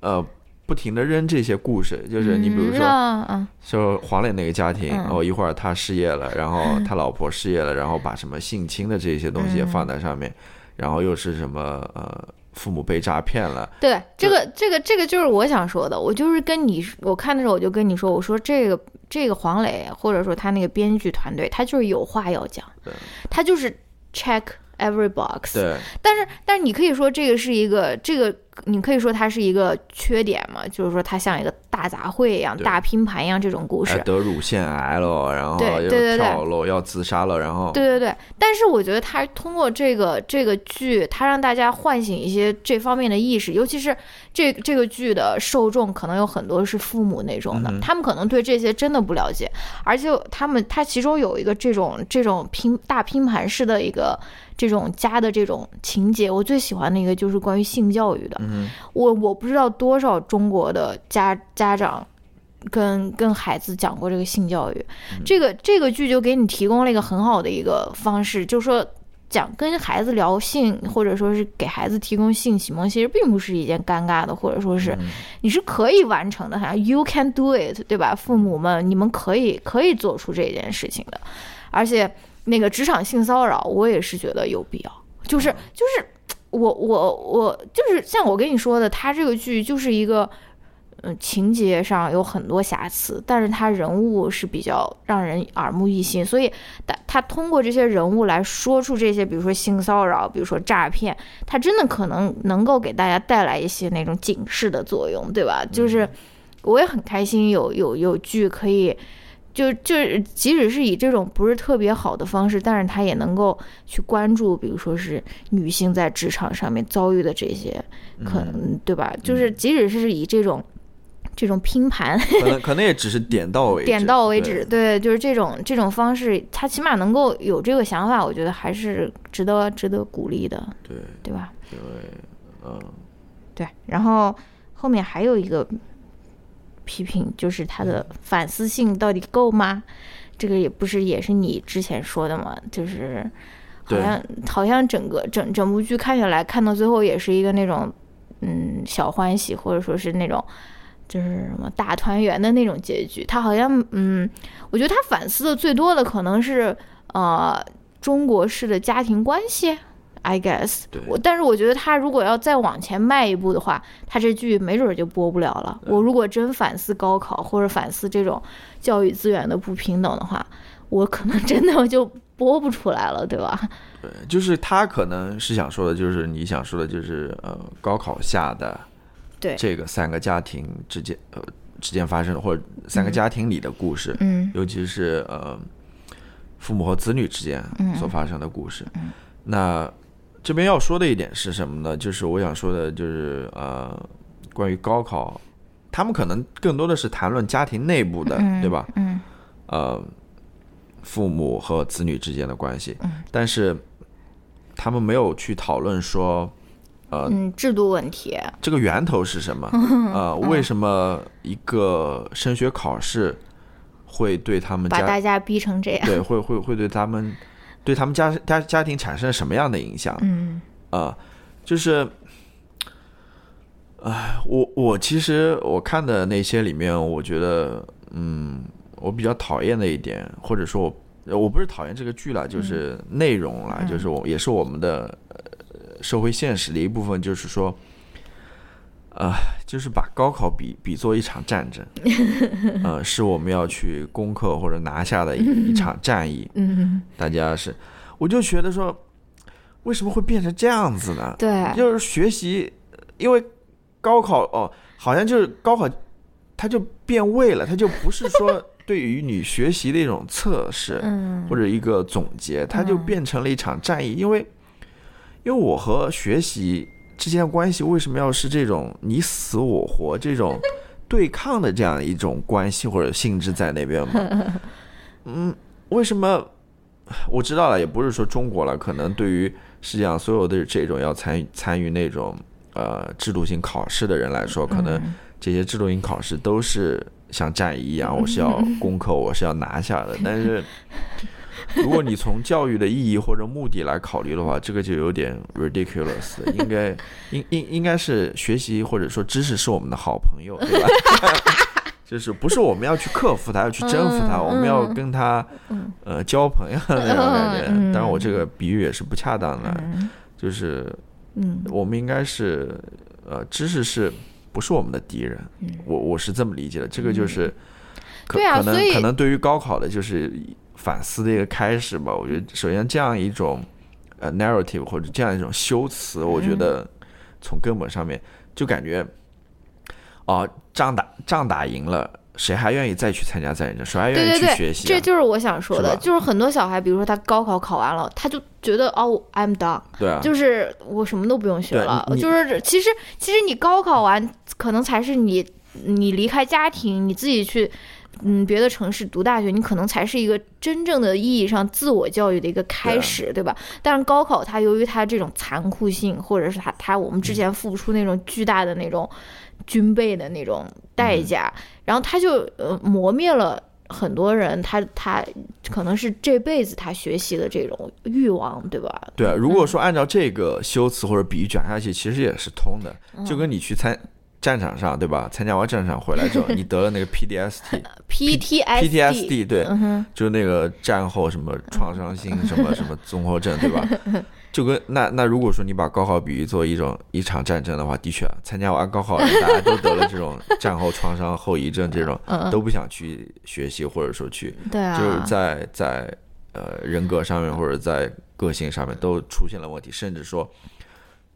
呃。不停的扔这些故事，就是你比如说，嗯说黄磊那个家庭，哦，一会儿他失业了，然后他老婆失业了，然后把什么性侵的这些东西放在上面，然后又是什么呃，父母被诈骗了。对，这个这个这个就是我想说的，我就是跟你我看的时候我就跟你说，我说这个这个黄磊或者说他那个编剧团队，他就是有话要讲，他就是 check every box。对，但是但是你可以说这个是一个这个。你可以说它是一个缺点嘛，就是说它像一个大杂烩一样、大拼盘一样这种故事。得乳腺癌了，然后又跳楼要自杀了，然后对对对。但是我觉得他通过这个这个剧，他让大家唤醒一些这方面的意识，尤其是这这个剧的受众可能有很多是父母那种的，他们可能对这些真的不了解，而且他们他其中有一个这种这种拼大拼盘式的一个。这种家的这种情节，我最喜欢的一个就是关于性教育的。我我不知道多少中国的家家长跟跟孩子讲过这个性教育，这个这个剧就给你提供了一个很好的一个方式，就是说讲跟孩子聊性，或者说是给孩子提供性启蒙，其实并不是一件尴尬的，或者说是你是可以完成的，哈，You can do it，对吧？父母们，你们可以可以做出这件事情的，而且。那个职场性骚扰，我也是觉得有必要。就是就是，我我我就是像我跟你说的，他这个剧就是一个，嗯，情节上有很多瑕疵，但是他人物是比较让人耳目一新。所以，他他通过这些人物来说出这些，比如说性骚扰，比如说诈骗，他真的可能能够给大家带来一些那种警示的作用，对吧？就是我也很开心有有有剧可以。就就是，即使是以这种不是特别好的方式，但是他也能够去关注，比如说是女性在职场上面遭遇的这些，可能对吧？就是即使是以这种这种拼盘，可能可能也只是点到为止，[laughs] 点到为止，对，就是这种这种方式，他起码能够有这个想法，我觉得还是值得值得鼓励的，对对吧？对，嗯，对，然后后面还有一个。批评就是他的反思性到底够吗？这个也不是也是你之前说的嘛？就是好像好像整个整整部剧看下来，看到最后也是一个那种嗯小欢喜，或者说是那种就是什么大团圆的那种结局。他好像嗯，我觉得他反思的最多的可能是呃中国式的家庭关系。I guess，对。我但是我觉得他如果要再往前迈一步的话，他这剧没准儿就播不了了。我如果真反思高考或者反思这种教育资源的不平等的话，我可能真的就播不出来了，对吧？对，就是他可能是想说的，就是你想说的，就是呃，高考下的对。这个三个家庭之间呃之间发生的，或者三个家庭里的故事，嗯。尤其是呃父母和子女之间所发生的故事。嗯。那这边要说的一点是什么呢？就是我想说的，就是呃，关于高考，他们可能更多的是谈论家庭内部的，嗯对吧？嗯呃，父母和子女之间的关系，嗯但是他们没有去讨论说嗯，制度问题，这个源头是什么？[laughs] 呃，为什么一个升学考试会对他们家把大家逼成这样。对会会会对他们对他们家家家庭产生什么样的影响？嗯啊，就是，哎，我我其实我看的那些里面，我觉得，嗯，我比较讨厌的一点，或者说我我不是讨厌这个剧了，就是内容啦，就是我也是我们的呃社会现实的一部分，就是说。啊、就是把高考比比作一场战争，[laughs] 呃，是我们要去攻克或者拿下的一 [laughs] 一场战役。嗯，大家是，我就觉得说，为什么会变成这样子呢？对，就是学习，因为高考哦，好像就是高考，它就变味了，它就不是说 [laughs] 对于你学习的一种测试嗯或者一个总结，它就变成了一场战役。因为，因为我和学习之间的关系为什么要是这种你死我活这种对抗的这样一种关系或者性质在那边嘛？[laughs] 嗯，为什么？我知道了，也不是说中国了，可能对于世界上所有的这种要参与参与那种呃制度性考试的人来说，可能这些制度性考试都是像战役一样，我是要 [laughs] 攻克，我是要拿下的。但是，[laughs] 如果你从教育的意义或者目的来考虑的话，这个就有点 ridiculous。[laughs] 应该应应应该是学习或者说知识是我们的好朋友，对吧？[laughs] 就是不是我们要去克服它，要去征服它，嗯我们要跟它呃交朋友那种感觉。嗯当然，我这个比喻也是不恰当的，就是嗯我们应该是呃，知识是不是我们的敌人？我我是这么理解的。这个就是可、可能可能对于高考的就是反思的一个开始吧。我觉得首先这样一种呃 narrative 或者这样一种修辞，我觉得从根本上面就感觉哦、仗打仗打赢了。谁还愿意再去参加战争？谁还愿意去学习、啊？这就是我想说的，是就是很多小孩，比如说他高考考完了，他就觉得哦，I'm done，对啊，就是我什么都不用学了。就是其实其实你高考完，可能才是你你离开家庭，你自己去嗯别的城市读大学，你可能才是一个真正的意义上自我教育的一个开始，对吧？但是高考它由于它这种残酷性，或者是它它我们之前付出那种巨大的那种军备的那种代价，然后它就呃磨灭了。很多人他他可能是这辈子他学习的这种欲望，对吧？对啊，如果说按照这个修辞或者比喻讲下去，其实也是通的，嗯就跟你去参战场上，对吧？参加完战场回来之后，[laughs] 你得了那个 PDST。[laughs] PTSD PTSD 对，嗯，就是那个战后什么创伤性 [laughs] 什么什么综合症，对吧？就跟那那如果说你把高考比喻做一种一场战争的话，的确啊，参加完高考的大家都得了这种战后创伤后遗症，这种都不想去学习或者说去，对啊，就是在在呃人格上面或者在个性上面都出现了问题，甚至说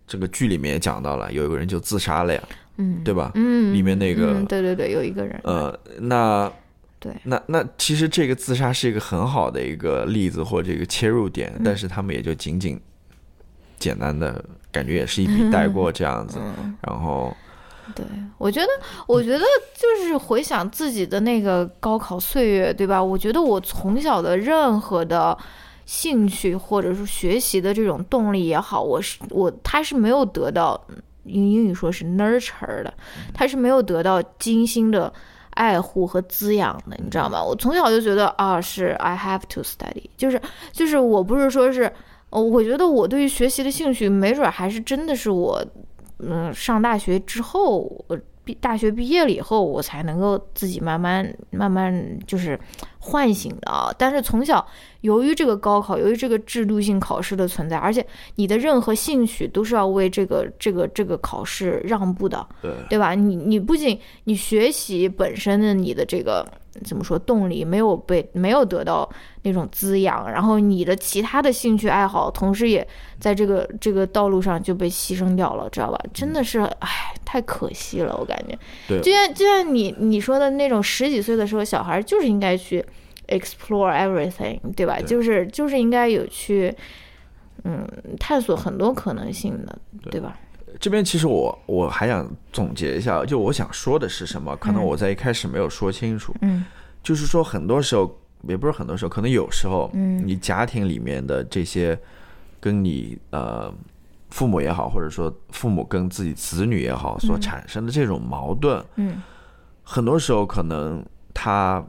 这个剧里面也讲到了，有一个人就自杀了呀，嗯，对吧？嗯，里面那个嗯对对对，有一个人，呃，那对。那那其实这个自杀是一个很好的一个例子或者一个切入点，嗯。但是他们也就仅仅简单的感觉也是一笔带过这样子，嗯。然后对，我觉得，我觉得就是回想自己的那个高考岁月，对吧？我觉得我从小的任何的兴趣或者是学习的这种动力也好，我是我他是没有得到用英语说是 nurture 的，他是没有得到精心的爱护和滋养的，你知道吗？我从小就觉得啊，是 I have to study，就是就是我不是说是。呃我觉得我对于学习的兴趣，没准儿还是真的是我嗯，上大学之后，我毕大学毕业了以后，我才能够自己慢慢慢慢就是唤醒的啊。但是从小，由于这个高考，由于这个制度性考试的存在，而且你的任何兴趣都是要为这个这个这个考试让步的，对对吧？你你不仅你学习本身的你的这个怎么说动力没有被没有得到那种滋养，然后你的其他的兴趣爱好，同时也在这个这个道路上就被牺牲掉了，知道吧？真的是，唉，太可惜了，我感觉。对就像就像你你说的那种十几岁的时候，小孩就是应该去 explore everything，对吧？对就是就是应该有去，嗯，探索很多可能性的，对吧？这边其实我我还想总结一下，就我想说的是什么？可能我在一开始没有说清楚，嗯。就是说很多时候，也不是很多时候，可能有时候，嗯。你家庭里面的这些跟你呃父母也好，或者说父母跟自己子女也好所产生的这种矛盾，嗯。很多时候可能他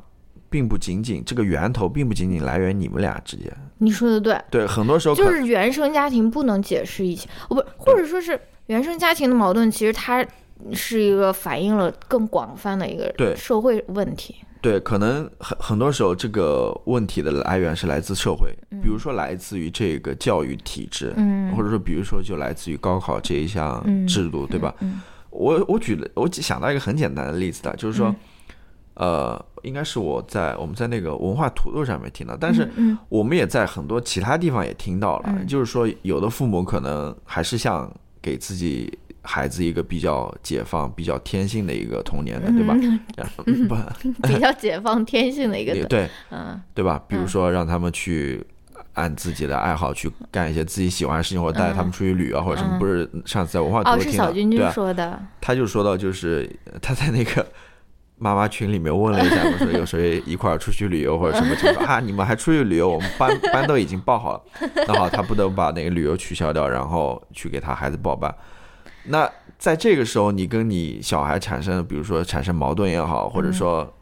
并不仅仅这个源头并不仅仅来源你们俩之间，你说的对，对，很多时候就是原生家庭不能解释一切，哦不，或者说是原生家庭的矛盾，其实它是一个反映了更广泛的一个对社会问题。对，可能很很多时候这个问题的来源是来自社会，比如说来自于这个教育体制，嗯或者说比如说就来自于高考这一项嗯制度，对吧？嗯我我举了，我想到一个很简单的例子的，就是说，呃，应该是我在我们在那个文化土豆上面听到，但是嗯我们也在很多其他地方也听到了，嗯就是说有的父母可能还是想给自己孩子一个比较解放、比较天性的一个童年的，对吧？[laughs] 嗯不，比较解放天性的一个也对嗯对吧？比如说让他们去按自己的爱好去干一些自己喜欢的事情，或者带他们出去旅游啊，或者什么。嗯不是上次在文化土哦，是小君君说的，他就说到，就是他在那个妈妈群里面问了一下，我 [laughs] 说有谁一块儿出去旅游或者什么情况啊？你们还出去旅游？我们班 [laughs] 班都已经报好了。那好，他不得不把那个旅游取消掉，然后去给他孩子报班。那在这个时候，你跟你小孩产生，比如说产生矛盾也好，或者说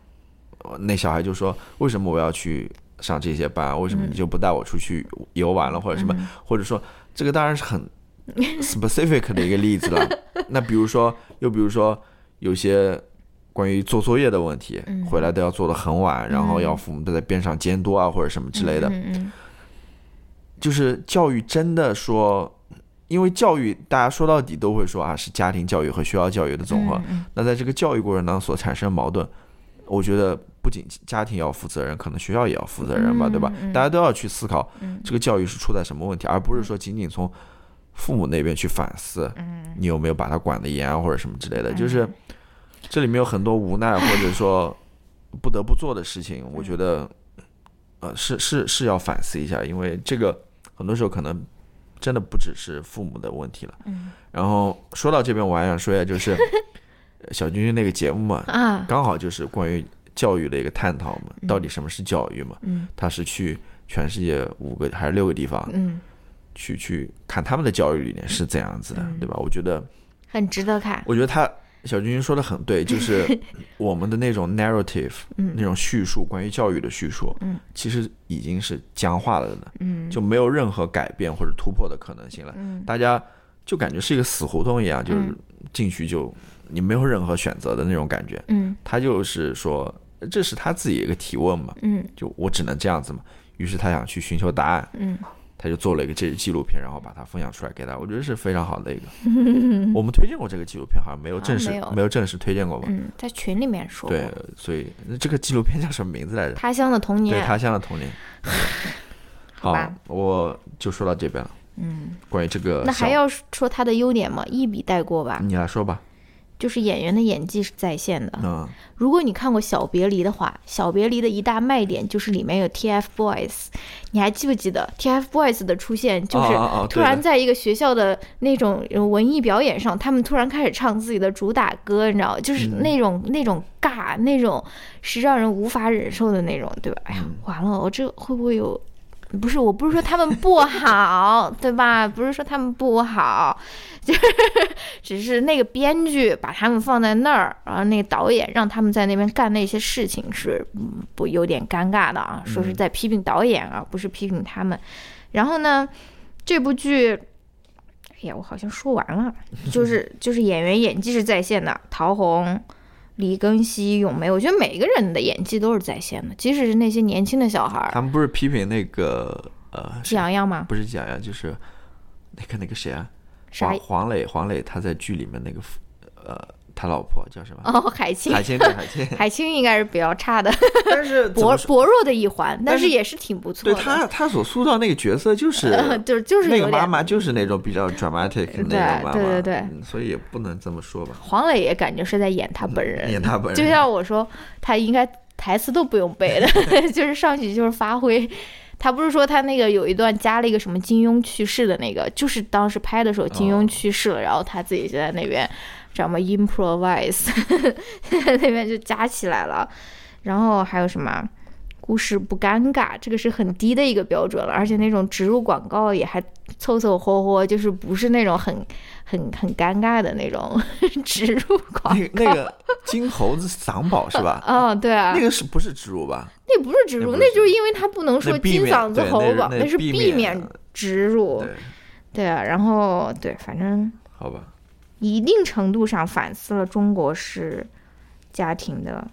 呃那小孩就说，为什么我要去上这些班？为什么你就不带我出去游玩了，或者什么？或者说，这个当然是很 [laughs] specific 的一个例子了。那比如说，又比如说，有些关于做作业的问题，回来都要做的很晚，然后要父母都在边上监督啊，或者什么之类的。就是教育真的说，因为教育大家说到底都会说啊，是家庭教育和学校教育的总和。嗯那在这个教育过程当中所产生矛盾，我觉得不仅家庭要负责任，可能学校也要负责任吧，对吧？大家都要去思考这个教育是出在什么问题，而不是说仅仅从父母那边去反思，你有没有把他管得严啊，或者什么之类的。就是这里面有很多无奈，或者说 [laughs] 不得不做的事情，我觉得呃是是是要反思一下，因为这个很多时候可能真的不只是父母的问题了。然后说到这边，我还想说一下，就是 [laughs] 小君君那个节目嘛，啊，刚好就是关于教育的一个探讨嘛，到底什么是教育嘛？嗯他是去全世界五个还是六个地方嗯，去去看他们的教育理念是怎样子的，对吧？我觉得，很值得看。我觉得他小君君说的很对，就是 [laughs] 我们的那种 narrative，那种叙述，关于教育的叙述，嗯。其实已经是僵化了的，嗯。就没有任何改变或者突破的可能性了。嗯。大家就感觉是一个死胡同一样，就是进去就你没有任何选择的那种感觉。嗯。他就是说，这是他自己一个提问嘛，嗯。就我只能这样子嘛。于是他想去寻求答案，嗯他就做了一个这纪录片，然后把它分享出来给大家，我觉得是非常好的一个。[laughs] 我们推荐过这个纪录片，好像没有正式、没有正式推荐过吧？嗯，在群里面说过对，所以那这个纪录片叫什么名字来着？他乡的童年对，他乡的童年。[laughs] 好吧，我就说到这边了。嗯，关于这个，那还要说他的优点吗？一笔带过吧。你来说吧。就是演员的演技是在线的。嗯，如果你看过《小别离》的话，《小别离》的一大卖点就是里面有 TFBOYS，你还记不记得 TFBOYS 的出现？就是突然在一个学校的那种呃文艺表演上，他们突然开始唱自己的主打歌，你知道，就是嗯那种、那种尬，那种是让人无法忍受的那种，对吧？哎呀，嗯完了，我这会不会有？不是，我不是说他们不好，对吧？[laughs] 不是说他们不好，就 [laughs] 是只是那个编剧把他们放在那儿，然后那个导演让他们在那边干那些事情是嗯不有点尴尬的啊，说是在批评导演啊，不是批评他们。然后呢，这部剧，哎呀，我好像说完了，就是 [laughs] 就是演员演技是在线的，陶虹、李庚希、咏梅，我觉得每个人的演技都是在线的，即使是那些年轻的小孩儿，他们不是批评那个呃，喜羊羊吗？不是喜羊羊，就是那个那个谁啊？啥黄黄磊，黄磊他在剧里面那个呃，他老婆叫什么？哦，海清，海清对海清，[laughs] 海清应该是比较差的，但是薄薄弱的一环，但但是是也是挺不错的。对他他所塑造那个角色就是就是就是那个妈妈就是那种比较 dramatic 的那种妈妈，对对对。所以也不能这么说吧。黄磊也感觉是在演他本人，演他本人。[laughs] 就像我说，他应该台词都不用背的，[laughs] 就是上去就是发挥。他不是说他那个有一段加了一个什么金庸去世的那个，就是当时拍的时候金庸去世了，然后他自己就在那边什么 improvise，[laughs] 那边就加起来了。然后还有什么？故事不尴尬，这个是很低的一个标准了，而且那种植入广告也还凑凑合合，就是不是那种很很很尴尬的那种 [laughs] 植入广那告。个那个金猴子嗓宝是吧？[laughs] 哦，对啊，那个是不是植入吧？那不是植入，那就是因为他不能说金嗓子喉宝，那是避免植入。对，对啊，然后对，反正好吧。一定程度上反思了中国式家庭的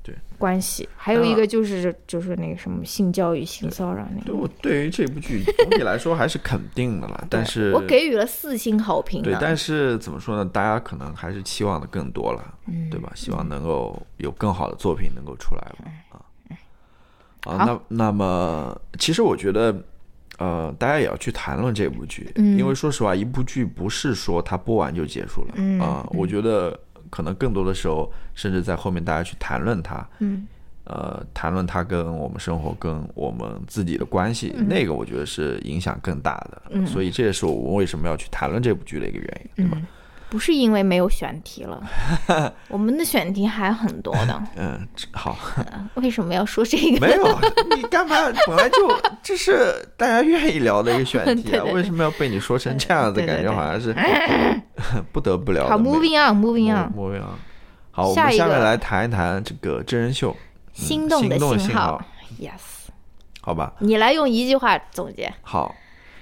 对关系，还有一个就是就是那个什么性教育、性骚扰那个。对我对于这部剧总体来说还是肯定的了，[laughs] 但是我给予了四星好评。对，但是怎么说呢？大家可能还是期望的更多了，嗯对吧？希望能够有更好的作品能够出来了啊。啊，好那那么其实我觉得，呃，大家也要去谈论这部剧，嗯因为说实话，一部剧不是说它播完就结束了，嗯啊，我觉得可能更多的时候，甚至在后面大家去谈论它，嗯呃，谈论它跟我们生活、跟我们自己的关系，嗯那个我觉得是影响更大的。所以这也是我们为什么要去谈论这部剧的一个原因，对吧？不是因为没有选题了，[laughs] 我们的选题还很多的。[laughs] 嗯，好，[laughs] 为什么要说这个？没有，你干嘛？本来就这是大家愿意聊的一个选题啊，对对对为什么要被你说成这样子？感觉好像是不得不聊。好，moving on，moving on。moving on。好，我们下面来谈一谈这个真人秀，嗯心动的信号，，yes，好吧？你来用一句话总结。好，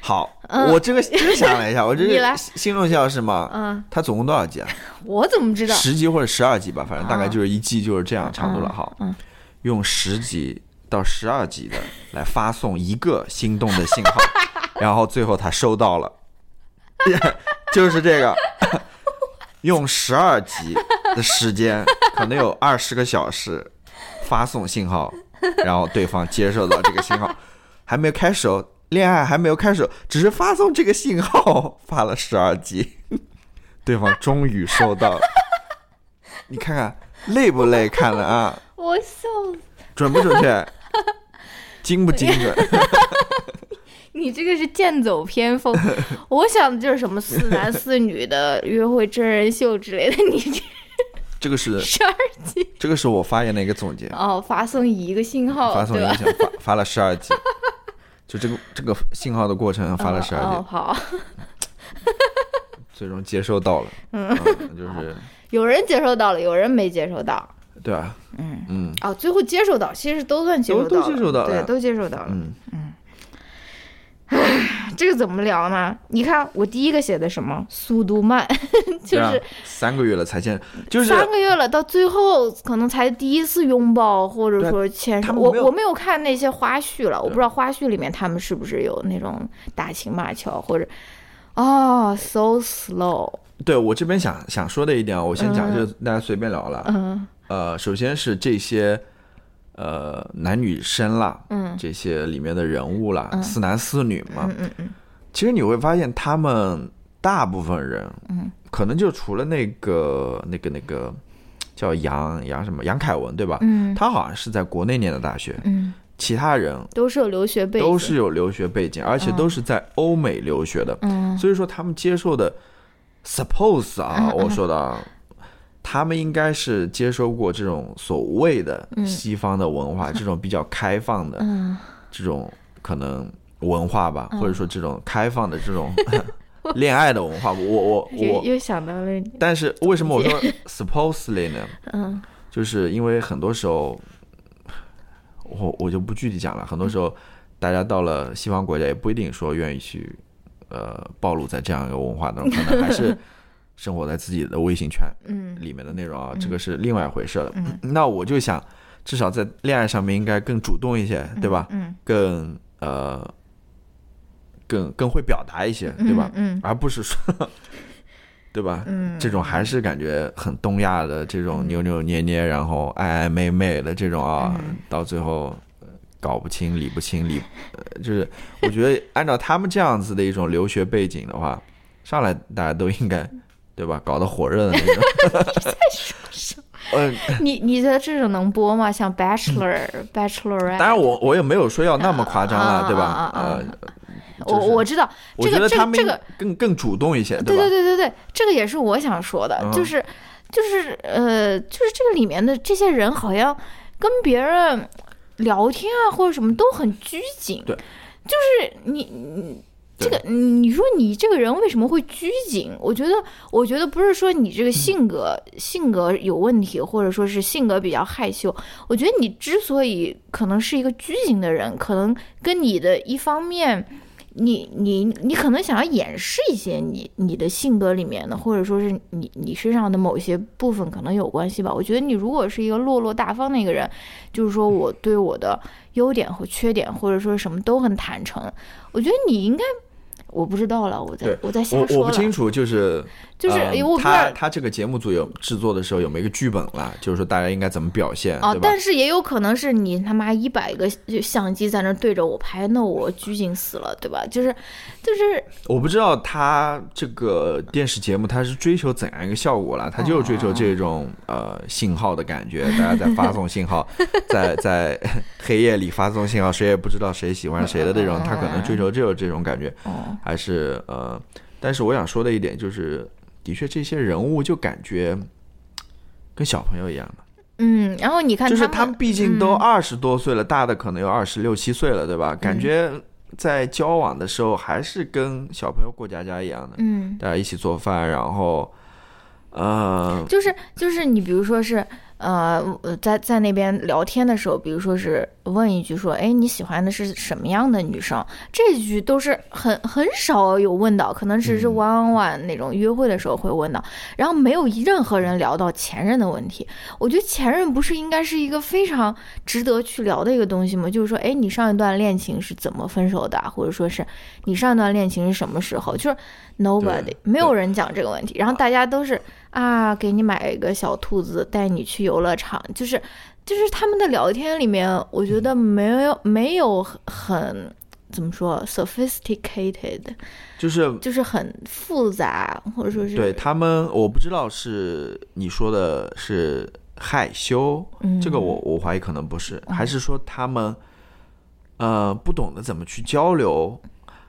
好，嗯我这个真想了一下，我这个心动信号是吗？嗯，它总共多少集啊？[laughs] 我怎么知道？十集或者十二集吧，反正大概就是一季就是这样长度了。好，嗯用十集到十二集的来发送一个心动的信号，然后最后他收到了，就是这个，用十二集的时间，可能有二十个小时发送信号，然后对方接受到这个信号，还没有开始哦，恋爱还没有开始哦，只是发送这个信号，发了十二集，[laughs] 对方终于收到了。你看看累不累？看了啊，我笑死。准不准确？精不精准？[laughs] 你这个是剑走偏锋，[laughs] 我想的就是什么四男四女的约会真人秀之类的，你这这个是十二集这个是我发言的一个总结，哦，发送一个信号，发送一？个信号，发发了十二集，就这个这个信号的过程发了十二点，哦好，[laughs] 最终接收到了，嗯，就是有人接收到了，有人没接收到。对吧？嗯。嗯。哦，最后接收到，其实都算接收到了，都都接收到了对，都接收到了。嗯，[laughs] 这个怎么聊呢？你看我第一个写的什么？速度慢，[laughs] 就是三个月了才见，就是三个月了，到最后可能才第一次拥抱，或者说牵手。我我没有看那些花絮了，我不知道花絮里面他们是不是有那种打情骂俏，或者哦，so slow，对我这边想想说的一点啊，我先讲，就大家随便聊了。嗯。呃，首先是这些呃男女生啦，嗯。这些里面的人物啦，四男四女嘛，嗯嗯嗯。其实你会发现他们大部分人，嗯，可能就除了那个那个那个叫杨杨什么杨凯文对吧？嗯。他好像是在国内念的大学，嗯，其他人都是有留学背景，都是有留学背景，而且都是在欧美留学的，嗯。所以说他们接受的，suppose 啊，我说的啊，他们应该是接收过这种所谓的西方的文化，[laughs] 这种比较开放的嗯。这种可能文化吧，或者说这种开放的这种 [laughs] [laughs] 恋爱的文化。我我我，又又想到了，但是为什么我说 supposedly 呢？嗯。就是因为很多时候，我我就不具体讲了。很多时候，大家到了西方国家，也不一定说愿意去呃暴露在这样一个文化当中，可能还是生活在自己的微信圈嗯里面的内容啊，这个是另外一回事了。嗯那我就想，至少在恋爱上面应该更主动一些，对吧？嗯，更呃，更更会表达一些，对吧？嗯而不是说，[laughs] 对吧？嗯，这种还是感觉很东亚的这种扭扭捏捏，然后爱爱妹妹的这种啊，嗯到最后呃搞不清理不清理，呃，就是我觉得按照他们这样子的一种留学背景的话，上来大家都应该对吧？搞得火热的那种。[laughs] 呃，[laughs] 你你觉得这种能播吗？像 Bachelor、Bachelorette，当然我我也没有说要那么夸张了，啊对吧？呃，我我知道我这个觉得他们这个这个更更主动一些，对吧？对对对对，这个也是我想说的，嗯就是就是呃，就是这个里面的这些人好像跟别人聊天啊或者什么都很拘谨，对，就是你你。这个，你说你这个人为什么会拘谨？我觉得，我觉得不是说你这个性格、性格有问题，或者说是性格比较害羞。我觉得你之所以可能是一个拘谨的人，可能跟你的一方面，你你你可能想要掩饰一些你你的性格里面的，或者说是你你身上的某些部分可能有关系吧。我觉得你如果是一个落落大方的一个人，就是说我对我的优点和缺点，或者说什么都很坦诚，我觉得你应该。我不知道了，我在我在瞎说了，我不清楚，就是就是他他这个节目组有制作的时候有没有一个剧本啦？就是说大家应该怎么表现，啊，但是也有可能是你他妈一百个相机在那对着我拍，那我拘谨死了，对吧？就是就是我不知道他这个电视节目他是追求怎样一个效果啦？他就是追求这种呃信号的感觉，大家在发送信号，[laughs] 在在黑夜里发送信号，谁也不知道谁喜欢谁的这种，他可能追求这种这种感觉，哦，还是呃，但是我想说的一点就是，的确这些人物就感觉 [tsk] 跟小朋友一样的。嗯，然后你看就是他他们毕竟都嗯二十多岁了，大的可能有二十六七岁了，对吧？感觉在交往的时候还是跟小朋友过家家一样的，嗯，大家一起做饭，然后，呃，就是就是你比如说是呃呃在在那边聊天的时候，比如说是问一句说，哎，你喜欢的是什么样的女生？这句都是很很少有问到，可能只是嗯 one on one 那种约会的时候会问到，然后没有任何人聊到前任的问题。我觉得前任不是应该是一个非常值得去聊的一个东西吗？就是说，哎，你上一段恋情是怎么分手的啊，或者说是你上一段恋情是什么时候？就是 nobody 没有人讲这个问题，然后大家都是啊，给你买一个小兔子，带你去游乐场，就是就是他们的聊天里面，我觉得没有没有很怎么说 sophisticated，就是就是很复杂，或者说是对他们，我不知道是你说的是害羞，嗯。这个我我怀疑可能不是，还是说他们呃不懂得怎么去交流，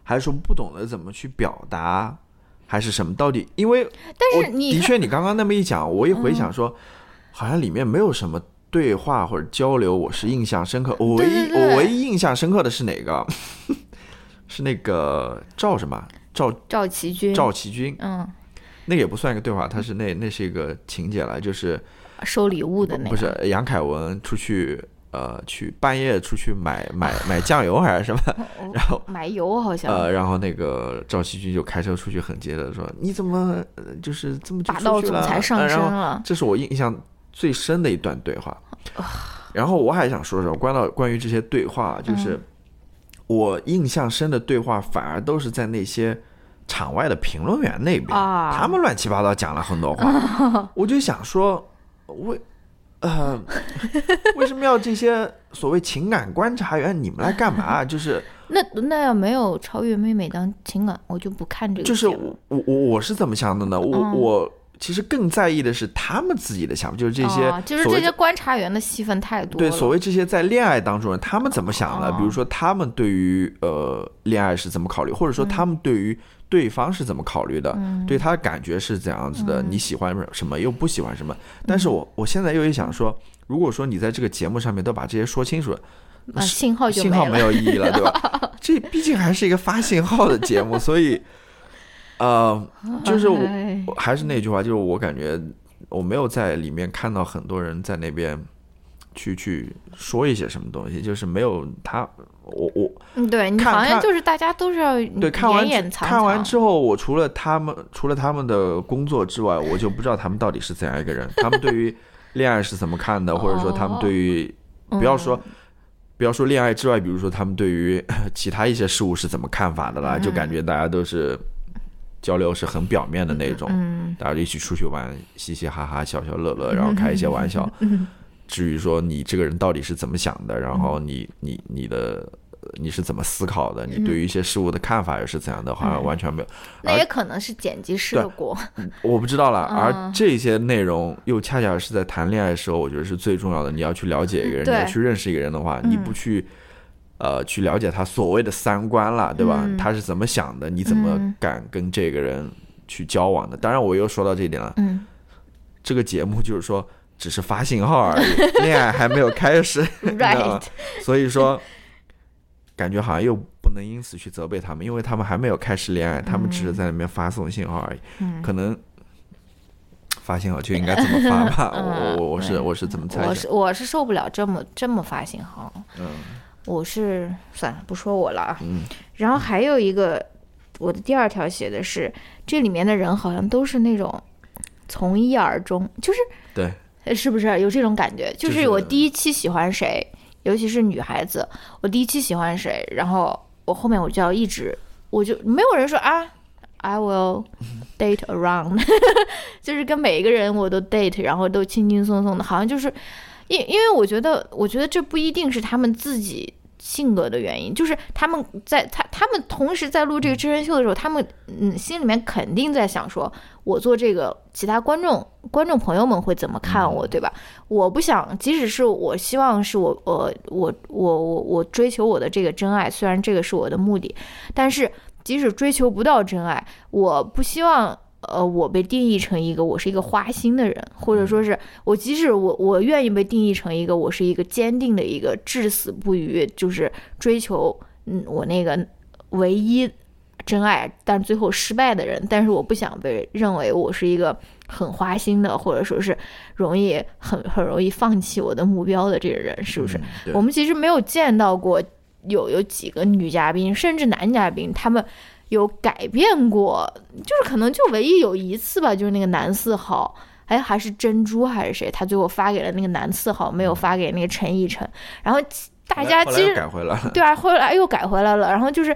还是说不懂得怎么去表达，还是什么？到底因为但是你的确你刚刚那么一讲，我一回想说，好像里面没有什么对话或者交流，我是印象深刻。我唯一我唯一印象深刻的是哪个？[laughs] 是那个赵什么赵赵奇军，赵奇军，嗯，那个也不算一个对话，他是那那是一个情节了，就是收礼物的那个不是杨凯文出去呃去半夜出去买 [laughs] 买买酱油还是什么，[laughs] 然后买油好像，呃，然后那个赵奇军就开车出去，很接的说：“你怎么呃就是这么就霸道总裁上身了，这是我印象最深的一段对话。然后我还想说说关到关于这些对话，就是我印象深的对话，反而都是在那些场外的评论员那边，啊。他们乱七八糟讲了很多话，[laughs] 我就想说，为呃 [laughs] 为什么要这些所谓情感观察员？你们来干嘛？[laughs] 就是那那要没有超越妹妹当情感，我就不看这个就是我我我是怎么想的呢？我、嗯我其实更在意的是他们自己的想法，就是这些啊就是这些观察员的戏份太多对，所谓这些在恋爱当中人，他们怎么想的？哦比如说，他们对于呃恋爱是怎么考虑，或者说他们对于对方是怎么考虑的，嗯对他的感觉是怎样子的？你喜欢什么，又不喜欢什么？但嗯是我我现在又一想说，如果说你在这个节目上面都把这些说清楚了，啊，信号就信号。没有意义了，对吧？[laughs] 这毕竟还是一个发信号的节目，所以，呃，就是我还是那句话，就是我感觉我没有在里面看到很多人在那边去去说一些什么东西，就是没有他，我我嗯，对你好像就是大家都是要对看完看完之后，我除了他们除了他们的工作之外，我就不知道他们到底是怎样一个人。[laughs] 他们对于恋爱是怎么看的，或者说他们对于不要说。不要说恋爱之外，比如说他们对于其他一些事物是怎么看法的啦，就感觉大家都是交流是很表面的那种，嗯大家一起出去玩，嘻嘻哈哈，笑笑乐乐，然后开一些玩笑。嗯至于说你这个人到底是怎么想的，然后你你你的你是怎么思考的，你对于一些事物的看法又是怎样的，好像完全没有。那也可能是剪辑师的锅。我不知道了。嗯而这些内容又恰恰是在谈恋爱的时候，我觉得是最重要的。你要去了解一个人，你要去认识一个人的话，你不去呃去了解他所谓的三观了，对吧？嗯他是怎么想的？你怎么嗯敢跟这个人去交往的？当然，我又说到这一点了。嗯这个节目就是说只是发信号而已，恋爱还没有开始，，[laughs] right，所以说。感觉好像又不能因此去责备他们，因为他们还没有开始恋爱，他们只是在那边发送信号而已。嗯可能发信号就应该怎么发吧，嗯我我我是我是怎么猜想。[laughs] 我是我是受不了这么这么发信号，嗯我是算了不说我了啊。嗯然后还有一个，我的第二条写的是这里面的人好像都是那种从一而终，就是对，呃是不是有这种感觉？就就是是我第一期喜欢谁，尤其是女孩子，我第一期喜欢谁，然后我后面我就要一直，我就没有人说啊，I will date around，[laughs] 就是跟每一个人我都 date，然后都轻轻松松的，好像就是因因为我觉得，我觉得这不一定是他们自己。性格的原因，就是他们在他他们同时在录这个真人秀的时候，他们嗯心里面肯定在想说，我做这个，其他观众观众朋友们会怎么看我，对吧？我不想，即使是我希望是我我我我我我追求我的这个真爱，虽然这个是我的目的，但是即使追求不到真爱，我不希望。呃，我被定义成一个我是一个花心的人，或者说是我即使我我愿意被定义成一个我是一个坚定的一个至死不渝，就是追求嗯我那个唯一真爱，但最后失败的人，但是我不想被认为我是一个很花心的，或者说是容易很很容易放弃我的目标的这个人，是不是？嗯我们其实没有见到过有有几个女嘉宾，甚至男嘉宾，他们有改变过，就是可能就唯一有一次吧，就是那个男四号。哎，还是珍珠还是谁？他最后发给了那个男四号，没有发给那个陈奕晨。然后大家其实改回来了。对啊，后来又改回来了。然后就是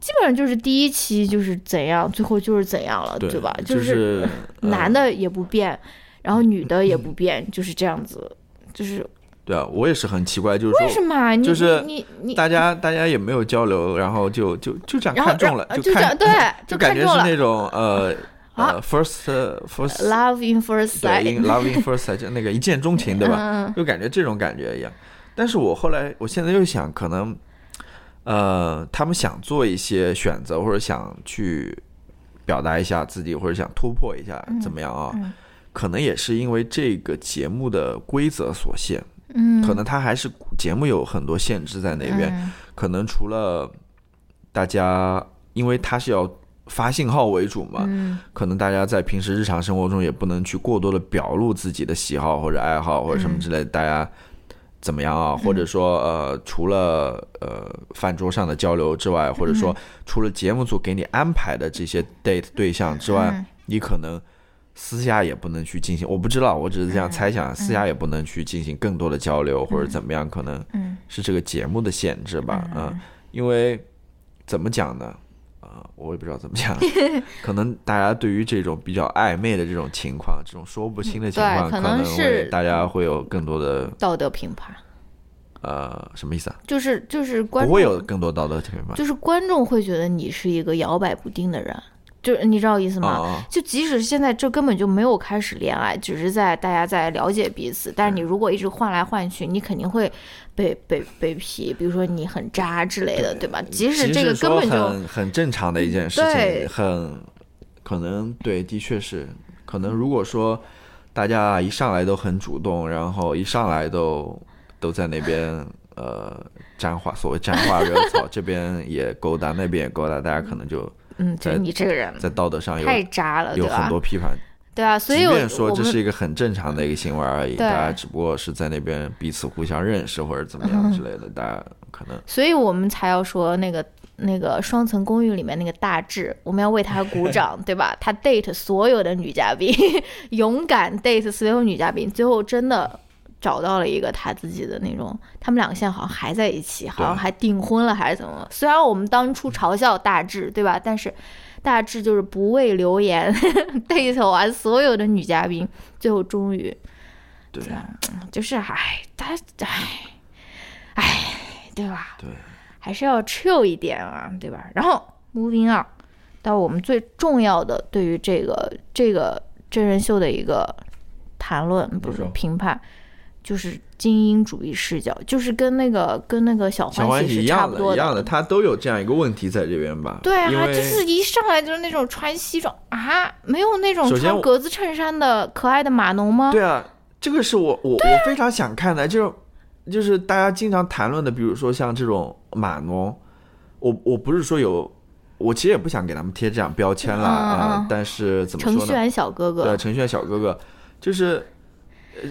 基本上就是第一期就是怎样，最后就是怎样了，对吧？就是是男的也不变，然后女的也 [laughs] 不变，就是这样子。就是对啊，我也是很奇怪，就是说为什么就是你你你，大家大家也没有交流，然后就就就这样看 [laughs] 中了，就看样对，就感。觉是那种呃啊呃 first first Love in first sight，in love in first sight 就那个一见钟情，对吧？嗯就感觉这种感觉一样。但是我后来，我现在又想，可能，呃，他们想做一些选择，或者想去表达一下自己，或者想突破一下，怎么样啊？嗯可能也是因为这个节目的规则所限，嗯，可能它还是节目有很多限制在那边。嗯可能除了大家，因为它是要发信号为主嘛，嗯可能大家在平时日常生活中也不能去过多的表露自己的喜好或者爱好或者什么之类的，大家怎么样啊？或者说呃，除了呃饭桌上的交流之外，或者说除了节目组给你安排的这些 date 对象之外，嗯你可能。私下也不能去进行，我不知道，我只是这样猜想，私下也不能去进行更多的交流或者怎么样，可能嗯。是这个节目的限制吧，嗯，因为怎么讲呢？啊、我也不知道怎么讲，[laughs] 可能大家对于这种比较暧昧的这种情况，这种说不清的情况，对可能能是会大家会有更多的道德评判，呃什么意思啊？就是就是观不会有，更多道德评判。就是观众会觉得你是一个摇摆不定的人，就是你知道意思吗？啊就即使现在这根本就没有开始恋爱，只是在大家在了解彼此，但是你如果一直换来换去，你肯定会被被被批，比如说你很渣之类的，对吧？即使这个根本就很很正常的一件事情，很可能对，的确是可能。如果说大家一上来都很主动，然后一上来都都在那边呃沾花，所谓沾花惹草，[laughs] 这边也勾搭，那边也勾搭，大家可能就嗯，觉得你这个人在道德上有太渣了，有很？多批判。对啊，所以我即便说这是一个很正常的一个行为而已，对大家只不过是在那边彼此互相认识或者怎么样之类的，大家可能。所以我们才要说那个那个双层公寓里面那个大志，我们要为他鼓 [laughs] 掌，对吧？他 date 所有的女嘉宾，[laughs] 勇敢 date 所有女嘉宾，最后真的找到了一个他自己的那种，他们两个现在好像还在一起，好像还订婚了还是怎么？虽然我们当初嘲笑大志，对吧？但是大志就是不畏流言 [laughs] date 完所有的女嘉宾，最后终于。对，就是唉，他唉，唉，对吧？对，还是要 chill 一点啊，对吧？然后 moving on 到我们最重要的对于这个这个真人秀的一个谈论，不是评判，就是精英主义视角，就是跟那个跟那个小欢喜是差不多的，一样的，他都有这样一个问题在这边吧？对啊，就是一上来就是那种穿西装啊，没有那种穿格子衬衫的可爱的码农吗？对啊。这个是我我我非常想看的，就是就是大家经常谈论的，比如说像这种码农，我我不是说有，我其实也不想给他们贴这样标签了啊，但是怎么说呢？程序员小哥哥，对，程序员小哥哥，就是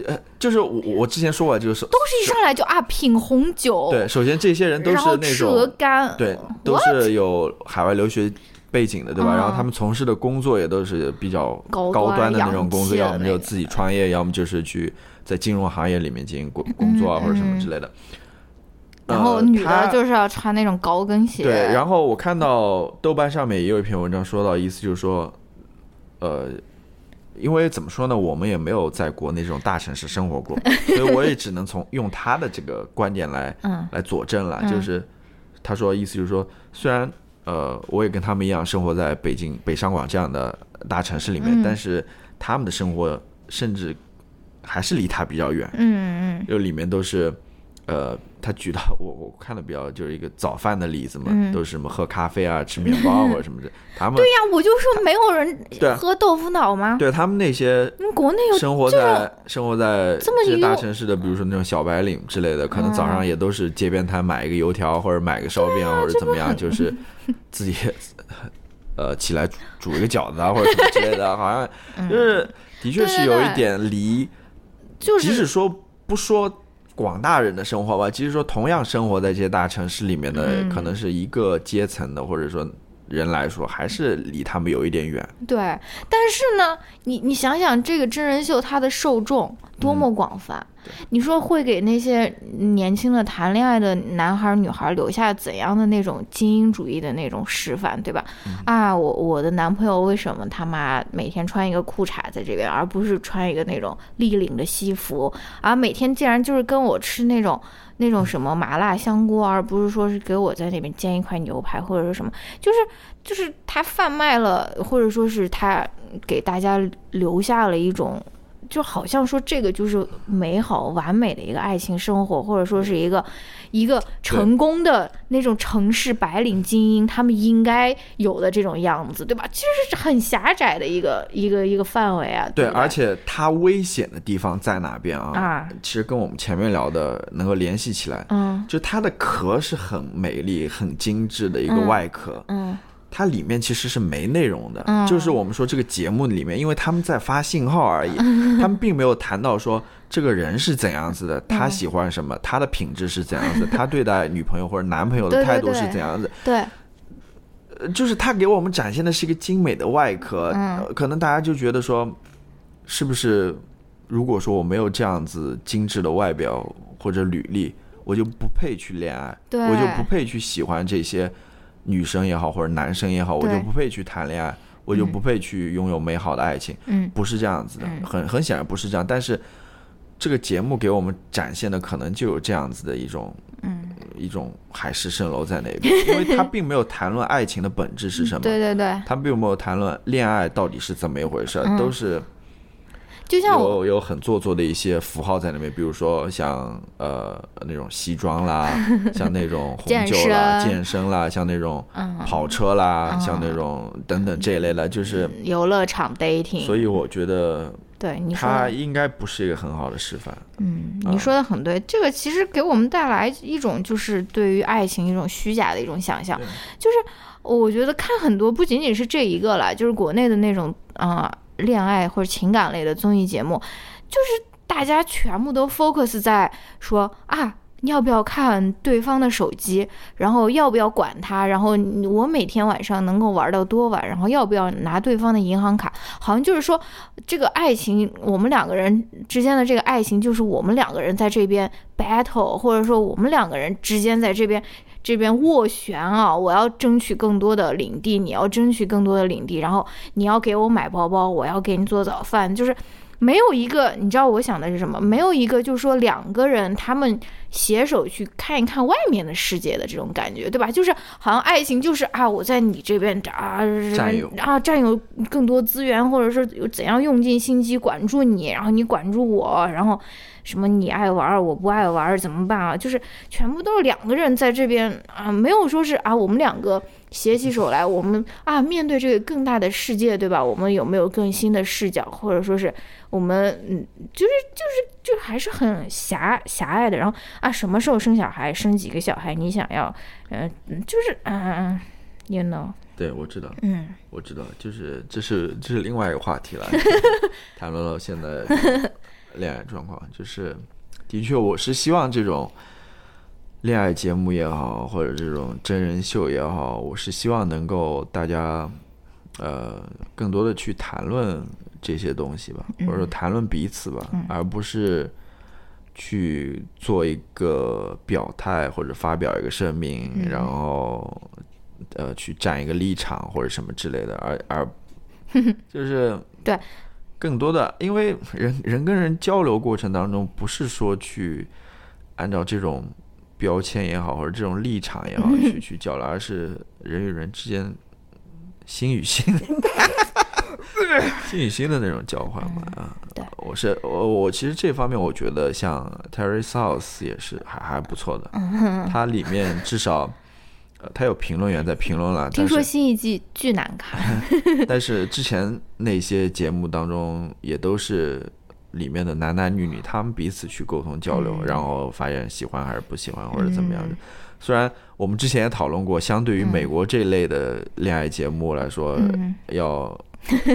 呃，就是我我之前说过，就是都是一上来就啊品红酒，对，首先这些人都是那种干，对，都是有海外留学。背景的对吧？然后他们从事的工作也都是比较高端的那种工作，要么就自己创业，要么就是去在金融行业里面进行工工作啊或者什么之类的。然后女的就是要穿那种高跟鞋。对，然后我看到豆瓣上面也有一篇文章说到，意思就是说，呃，因为怎么说呢，我们也没有在国内这种大城市生活过，所以我也只能从用他的这个观点来来佐证了。就是他说，意思就是说，虽然。呃，我也跟他们一样生活在北京、北上广这样的大城市里面，但是他们的生活甚至还是离他比较远。嗯嗯，就里面都是。呃，他举到我我看的比较就是一个早饭的例子嘛，都是什么喝咖啡啊、吃面包或者什么的。他们对呀，我就说没有人喝豆腐脑吗？对他们那些国内有生活在生活在这些大城市的，比如说那种小白领之类的，可能早上也都是街边摊买一个油条或者买个烧饼或者怎么样，就是自己 [laughs] 呃起来煮煮一个饺子啊或者什么之类的，好像就是的确是有一点离，就是即使说不说。广大人的生活吧，其实说同样生活在这些大城市里面的，可能是一个阶层的，或者说。人来说，还是离他们有一点远。对，但是呢，你你想想，这个真人秀它的受众多么广泛，你说会给那些年轻的谈恋爱的男孩女孩留下怎样的那种精英主义的那种示范，对吧？啊，我我的男朋友为什么他妈每天穿一个裤衩在这边，而不是穿一个那种立领的西服，而每天竟然就是跟我吃那种。那种什么麻辣香锅，而不是说是给我在那边煎一块牛排，或者是什么，就是就是他贩卖了，或者说是他给大家留下了一种。就好像说这个就是美好完美的一个爱情生活，或者说是一个一个成功的那种城市白领精英他们应该有的这种样子，对吧？其实是很狭窄的一个一个一个范围啊。对，而且它危险的地方在哪边啊？啊，其实跟我们前面聊的能够联系起来。嗯，就它的壳是很美丽、很精致的一个外壳。嗯。它里面其实是没内容的，就是我们说这个节目里面，因为他们在发信号而已，[laughs] 他们并没有谈到说这个人是怎样子的，他喜欢什么，他的品质是怎样子，[laughs] 他对待女朋友或者男朋友的态度是怎样子。对，就是他给我们展现的是一个精美的外壳，可能大家就觉得说，是不是如果说我没有这样子精致的外表或者履历，我就不配去恋爱，我就不配去喜欢这些。女生也好，或者男生也好，我就不配去谈恋爱，我就不配去拥有美好的爱情。嗯，不是这样子的，很很显然不是这样。但是这个节目给我们展现的可能就有这样子的一种，嗯，一种海市蜃楼在那边，[laughs] 因为他并没有谈论爱情的本质是什么。对对对，他并没有谈论恋爱到底是怎么一回事，都是。就像有有很做作的一些符号在那边，比如说像呃那种西装啦，[laughs] 像那种红酒啦、健身啦，像那种跑车啦，像那种等等这一类的，就是游乐场 dating。所以我觉得，对你说，他应该不是一个很好的示范。嗯，你说的很对，这个其实给我们带来一种就是对于爱情一种虚假的一种想象，就是我觉得看很多不仅仅是这一个了，就是国内的那种啊。恋爱或者情感类的综艺节目，就是大家全部都 focus 在说啊，要不要看对方的手机，然后要不要管他，然后我每天晚上能够玩到多晚，然后要不要拿对方的银行卡，好像就是说这个爱情，我们两个人之间的这个爱情，就是我们两个人在这边 battle，或者说我们两个人之间在这边这边斡旋啊，我要争取更多的领地，你要争取更多的领地，然后你要给我买包包，我要给你做早饭，就是。没有一个，你知道我想的是什么？没有一个，就是说两个人他们携手去看一看外面的世界的这种感觉，对吧？就是好像爱情就是啊，我在你这边啊占有啊占有更多资源，或者是怎样用尽心机管住你，然后你管住我，然后什么你爱玩我不爱玩怎么办啊？就是全部都是两个人在这边啊，没有说是啊我们两个。携起手来，我们啊，面对这个更大的世界，对吧？我们有没有更新的视角，或者说是我们嗯，就是就是就还是很狭狭隘的。然后啊，什么时候生小孩，生几个小孩？你想要，嗯，就是嗯，you know？对，我知道，嗯，我知道，就是这是这是另外一个话题了，[laughs] 谈论到现在恋爱状况，就是的确，我是希望这种。恋爱节目也好，或者这种真人秀也好，我是希望能够大家，呃，更多的去谈论这些东西吧，或者说谈论彼此吧，而不是去做一个表态或者发表一个声明，然后呃去站一个立场或者什么之类的，而而 [laughs] 就是对。更多的，因为人人跟人交流过程当中，不是说去按照这种。标签也好，或者这种立场也好，[laughs] 去去交流，而是人与人之间心与心，[laughs] 心与心的那种交换嘛啊。我是我我其实这方面我觉得像 Terry South 也是还还不错的，它里面至少呃他有评论员在评论了。听说新一季巨难看，[laughs] 但是之前那些节目当中也都是。里面的男男女女，他们彼此去沟通交流，然后发现喜欢还是不喜欢，或者怎么样的。虽然我们之前也讨论过，相对于美国这类的恋爱节目来说，要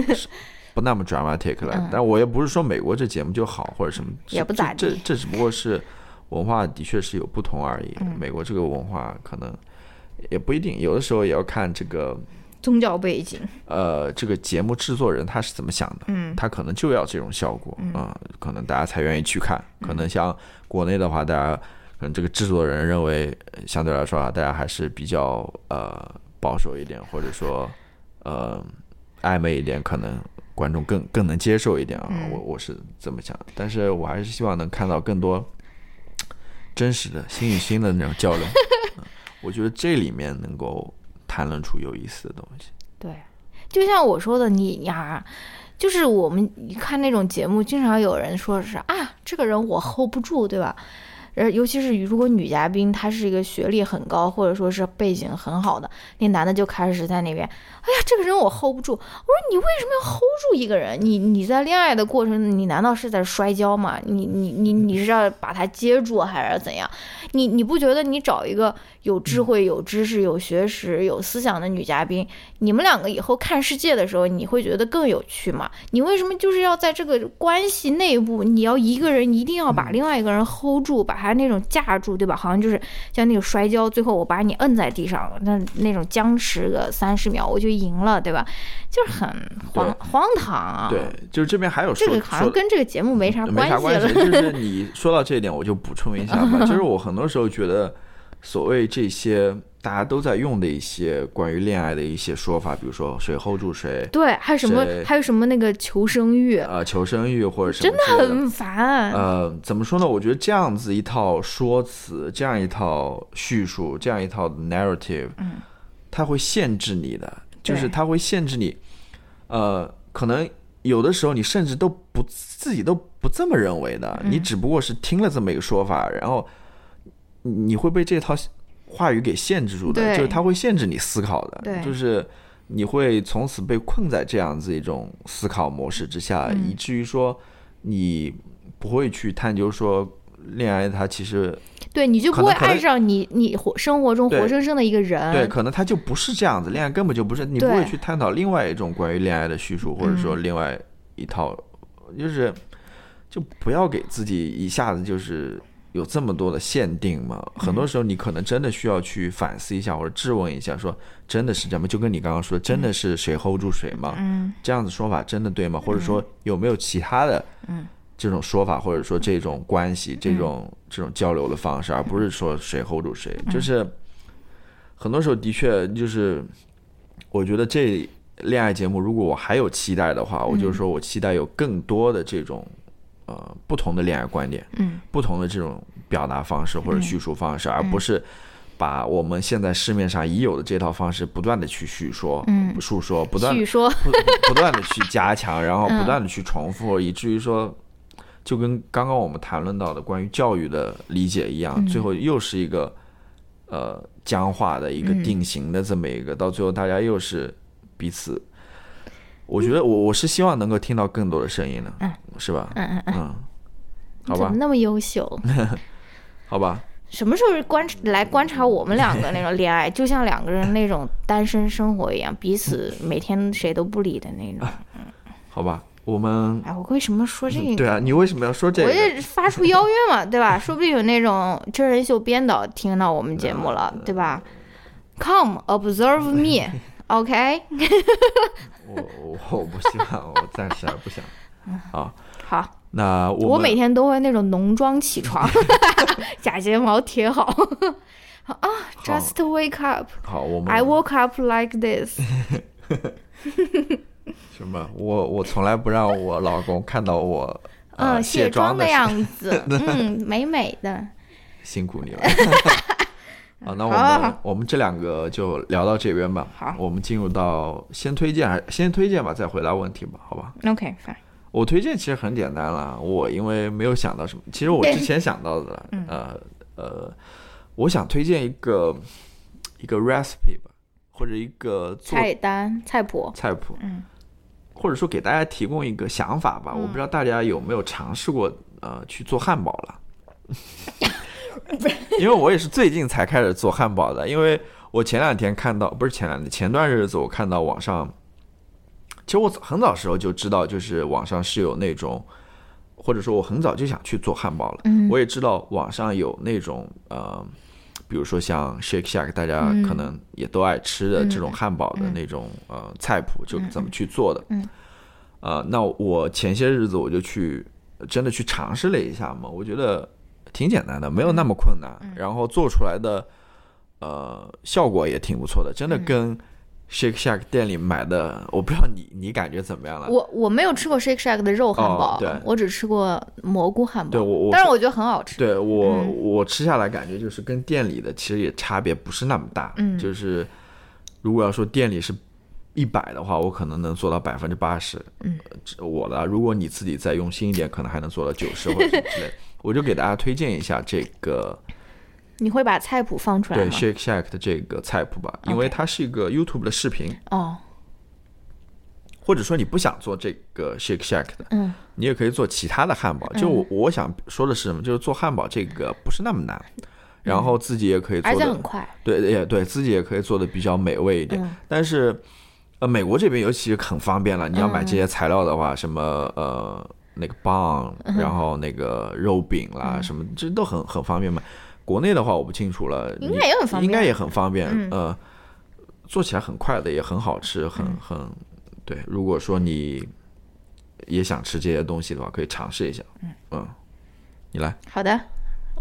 [laughs] 不那么 dramatic 了。但我也不是说美国这节目就好或者什么，也不咋地。这这只不过是文化的确是有不同而已。美国这个文化可能也不一定，有的时候也要看这个。宗教背景，呃，这个节目制作人他是怎么想的？嗯，他可能就要这种效果啊，可能大家才愿意去看。可能像国内的话，大家可能这个制作人认为相对来说啊，大家还是比较呃保守一点，或者说呃暧昧一点，可能观众更更能接受一点啊。我我是这么想，但是我还是希望能看到更多真实的心与心的那种交流。[laughs] 我觉得这里面能够。谈论出有意思的东西，对，就像我说的，你呀，就是我们看那种节目，经常有人说是啊，这个人我 hold 不住，对吧？呃，尤其是如果女嘉宾她是一个学历很高，或者说是背景很好的，那男的就开始在那边，哎呀，这个人我 hold 不住。我说你为什么要 hold 住一个人？你你在恋爱的过程，你难道是在摔跤吗？你你你你是要把他接住还是怎样？你你不觉得你找一个有智慧、有知识、有学识、有思想的女嘉宾，你们两个以后看世界的时候，你会觉得更有趣吗？你为什么就是要在这个关系内部，你要一个人一定要把另外一个人 hold 住，把他那种架住，对吧？好像就是像那个摔跤，最后我把你摁在地上，那那种僵持个三十秒我就赢了，对吧？就是很荒荒唐啊！对，就是这边还有这个好像跟这个节目没啥关系了。就是你说到这一点，我就补充一下吧。[laughs] 就是我很多时候觉得，所谓这些大家都在用的一些关于恋爱的一些说法，比如说谁 hold 住谁，对，还有什么还有什么那个求生欲啊，求生欲或者什么，真的很烦。呃，怎么说呢？我觉得这样子一套说辞，这样一套叙述，这样一套 narrative，嗯，它会限制你的。就是它会限制你，呃，可能有的时候你甚至都不自己都不这么认为的，你只不过是听了这么一个说法，然后你会被这套话语给限制住的，就是它会限制你思考的，就是你会从此被困在这样子一种思考模式之下，以至于说你不会去探究说恋爱它其实。对，你就不会爱上你你活生活中活生生的一个人。对，可能他就不是这样子，恋爱根本就不是，你不会去探讨另外一种关于恋爱的叙述，或者说另外一套，就是就不要给自己一下子就是有这么多的限定吗？很多时候你可能真的需要去反思一下，或者质问一下，说真的是这样吗？就跟你刚刚说，真的是谁 hold 住谁吗？嗯这样子说法真的对吗？或者说有没有其他的嗯这种说法，或者说这种关系、这种这种交流的方式，而不是说谁 hold 住谁？就是很多时候的确就是，我觉得这恋爱节目，如果我还有期待的话，我就是说我期待有更多的这种呃不同的恋爱观点，嗯。不同的这种表达方式或者叙述方式，而不是把我们现在市面上已有的这套方式不断的去叙说、嗯。述说，不断叙说，不不断的去加强，[laughs] 然后不断的去重复，以至于说，就跟刚刚我们谈论到的关于教育的理解一样，最后又是一个呃僵化的一个定型的这么一个，到最后大家又是彼此。我觉得我我是希望能够听到更多的声音的，是吧？嗯嗯嗯，嗯，好吧怎么，那么优秀？[laughs] 好吧，什么时候观来观察我们两个那种恋爱，就像两个人那种单身生活一样，彼此每天谁都不理的那种。[laughs] 好吧，我们哎，我为什么说这个？对啊，你为什么要说这个我就？发出邀约嘛，[laughs] 对吧？说不定有那种真人秀编导听到我们节目了，对吧？Come observe me, OK？我我我不希望，我暂时还不想。啊，好，那我我每天都会那种浓妆起床，[laughs] 假睫毛贴好。[laughs] 啊，Just wake up. 好，我们 I woke up like this. [laughs] 什么？我我从来不让我老公看到我呃嗯，卸卸妆的样子，嗯，美美的。辛苦你了。好，那我们我们这两个就聊到这边吧。好我们进入到先推荐还先推荐吧，再回答问题吧，好吧？OK，fine。我推荐其实很简单了，我因为没有想到什么，其实我之前想到的，[laughs] 嗯呃呃，我想推荐一个一个 recipe 吧，或者一个菜单菜谱，菜谱，嗯或者说给大家提供一个想法吧。我不知道大家有没有尝试过呃去做汉堡了，[laughs] [laughs] 因为我也是最近才开始做汉堡的。因为我前两天看到，不是前两天，前段日子我看到网上，其实我很早时候就知道，就是网上是有那种。或者说，我很早就想去做汉堡了。嗯我也知道网上有那种呃，比如说像 Shake Shack，大家嗯可能也都爱吃的这种汉堡的那种、呃菜谱，就怎么去做的。嗯呃，那我前些日子我就去真的去尝试了一下嘛，我觉得挺简单的，没有那么困难，嗯然后做出来的呃效果也挺不错的，真嗯的跟 Shake Shack 店里买的，我不知道你你感觉怎么样了？我我没有吃过 Shake Shack 的肉汉堡，哦对我只吃过蘑菇汉堡。对我我但是我觉得很好吃。对我、嗯我吃下来感觉就是跟店里的其实也差别不是那么大，嗯就是如果要说店里是一百的话，我可能能做到百分之八十，嗯呃，我的，如果你自己再用心一点，可能还能做到九十或者之类。我就给大家推荐一下这个你会把菜谱放出来对？Shake Shack 的这个菜谱吧，因为它是一个 YouTube 的视频，哦，或者说你不想做这个 Shake Shack 的，嗯你也可以做其他的汉堡。就我我想说的是什么，就是做汉堡这个不是那么难，然后自己也可以做的而且很快。对，也对自己也可以做的比较美味一点。嗯但是，呃，美国这边尤其很方便了，你要买嗯这些材料的话，什么呃那个棒，嗯然后那个肉饼啦，什么这都很很方便买。国内的话我不清楚了，应该也很方便应该也很方便。嗯呃，做起来很快的，也很好吃，很嗯很对。如果说你也想吃这些东西的话，可以尝试一下。嗯，你来。好的，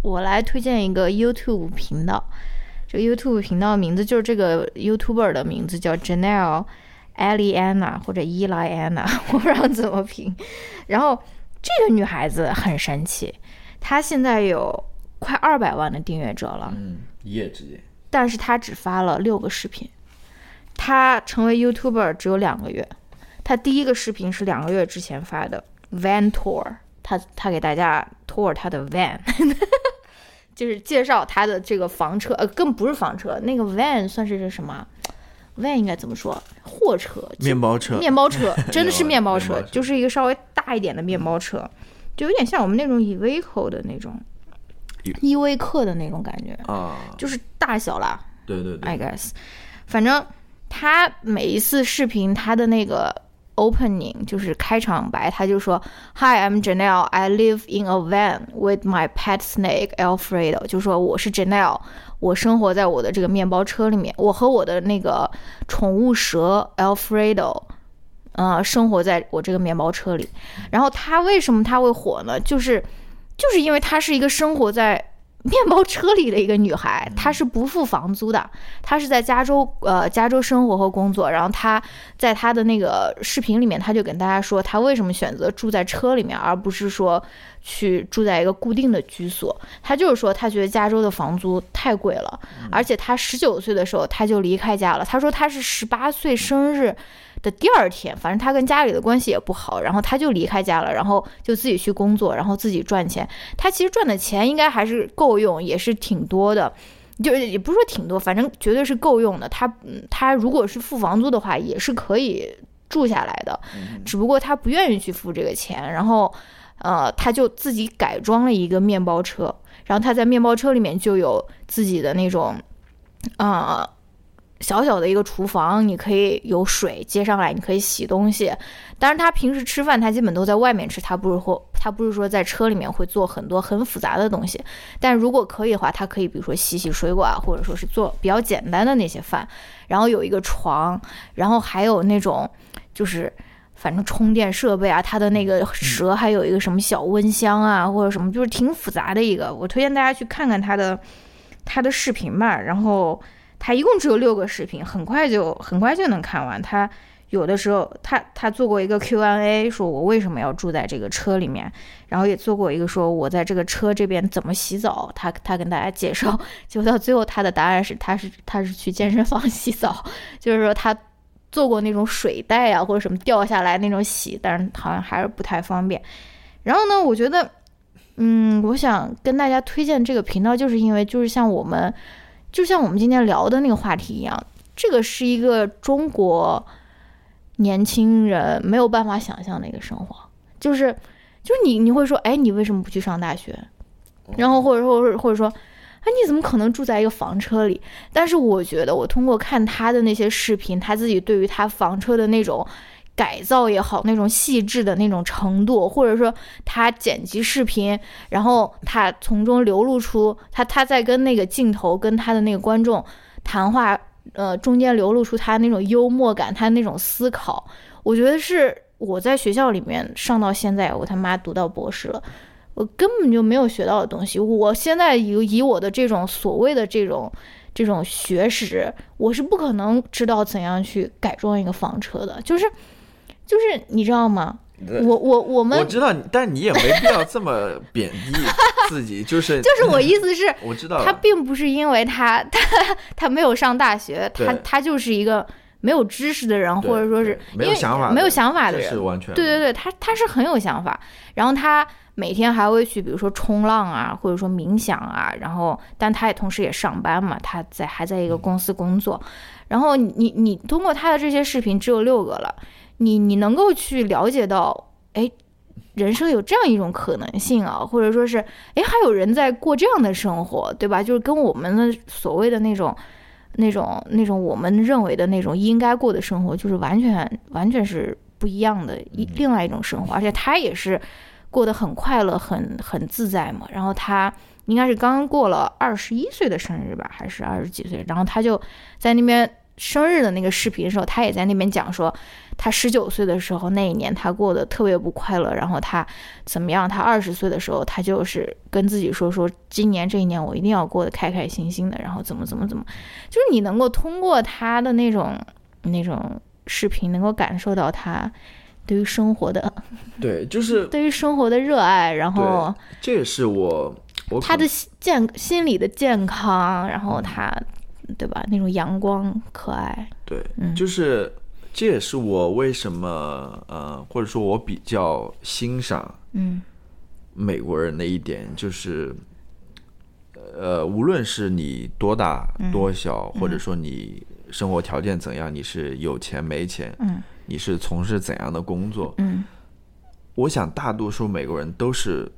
我来推荐一个 YouTube 频道。这个 YouTube 频道名字就是这个 YouTuber 的名字叫 Janelle Eliana 或者伊莱安娜，我不知道怎么拼。然后这个女孩子很神奇，她现在有快二百万的订阅者了，嗯，一夜之间。但是她只发了六个视频。她成为 YouTuber 只有两个月，她第一个视频是两个月之前发的 Van Tour，她她给大家 tour 她的 van，[laughs] 就是介绍她的这个房车，呃，更不是房车，那个 van 算是什么应该怎么说？货车，面包车，面包车，[laughs] 真的是面包车就是一个稍微大一点的面包车，就有点像我们那种 Evico 的那种依依维柯的那种感觉，啊，就是大小啦。对对对 I guess，反正他每一次视频他的那个 opening，就是开场白，他就说：“Hi, I'm Janelle. I live in a van with my pet snake Alfredo。”就说我是 Janelle，我生活在我的这个面包车里面，我和我的那个宠物蛇 Alfredo，呃，生活在我这个面包车里。然后他为什么他会火呢？就是就是因为他是一个生活在。面包车里的一个女孩，她是不付房租的，她是在加州呃加州生活和工作。然后她在她的那个视频里面，她就跟大家说，她为什么选择住在车里面，而不是说去住在一个固定的居所。她就是说，她觉得加州的房租太贵了，而且她十九岁的时候，她就离开家了。她说她是十八岁生日。的第二天，反正他跟家里的关系也不好，然后他就离开家了，然后就自己去工作，然后自己赚钱。他其实赚的钱应该还是够用，也是挺多的，就也不是说挺多，反正绝对是够用的。他他如果是付房租的话，也是可以住下来的，只不过他不愿意去付这个钱，然后呃，他就自己改装了一个面包车，然后他在面包车里面就有自己的那种啊。小小的一个厨房，你可以有水接上来，你可以洗东西。当然，他平时吃饭，他基本都在外面吃，他不是或他不是说在车里面会做很多很复杂的东西。但如果可以的话，他可以比如说洗洗水果啊，或者说是做比较简单的那些饭。然后有一个床，然后还有那种就是反正充电设备啊，他的那个蛇还有一个什么小温箱啊，或者什么，就是挺复杂的一个。我推荐大家去看看他的他的视频吧，然后。他一共只有六个视频，很快就很快就能看完。他有的时候，他他做过一个 Q&A，说我为什么要住在这个车里面，然后也做过一个说我在这个车这边怎么洗澡，他他跟大家介绍。[laughs] 就到最后，他的答案是他是他是去健身房 [laughs] 洗澡，就是说他做过那种水袋啊或者什么掉下来那种洗，但是好像还是不太方便。然后呢，我觉得，嗯，我想跟大家推荐这个频道，就是因为就是像我们。就像我们今天聊的那个话题一样，这个是一个中国年轻人没有办法想象的一个生活，就是就是你你会说，哎，你为什么不去上大学？然后或者说或者说，哎，你怎么可能住在一个房车里？但是我觉得，我通过看他的那些视频，他自己对于他房车的那种。改造也好，那种细致的那种程度，或者说他剪辑视频，然后他从中流露出他他在跟那个镜头跟他的那个观众谈话，呃，中间流露出他那种幽默感，他那种思考，我觉得是我在学校里面上到现在，我他妈读到博士了，我根本就没有学到的东西。我现在以以我的这种所谓的这种这种学识，我是不可能知道怎样去改装一个房车的，就是。就是你知道吗？我我我们我知道，但你也没必要这么贬低自己。[laughs] 就是就是我意思是，我知道他并不是因为他他他没有上大学，他他就是一个没有知识的人，或者说是没有想法没有想法的人，是完全对对对，他他是很有想法。然后他每天还会去，比如说冲浪啊，或者说冥想啊。然后，但他也同时也上班嘛，他在还在一个公司工作。然后你你通过他的这些视频，只有六个了。你你能够去了解到，哎，人生有这样一种可能性啊，或者说是，哎，还有人在过这样的生活，对吧？就是跟我们的所谓的那种、那种、那种我们认为的那种应该过的生活，就是完全完全是不一样的，一另外一种生活。而且他也是过得很快乐、很很自在嘛。然后他应该是刚刚过了二十一岁的生日吧，还是二十几岁？然后他就在那边。生日的那个视频的时候，他也在那边讲说，他十九岁的时候那一年他过得特别不快乐，然后他怎么样？他二十岁的时候，他就是跟自己说说，今年这一年我一定要过得开开心心的，然后怎么怎么怎么，就是你能够通过他的那种那种视频，能够感受到他对于生活的对，就是 [laughs] 对于生活的热爱，然后这也是我我他的健心理的健康，然后他。对吧？那种阳光可爱，对，就是这也是我为什么呃，或者说我比较欣赏嗯。美国人的一点，就是呃，无论是你多大多小，或者说你生活条件怎样，你是有钱没钱，嗯，你是从事怎样的工作，嗯，我想大多数美国人都是。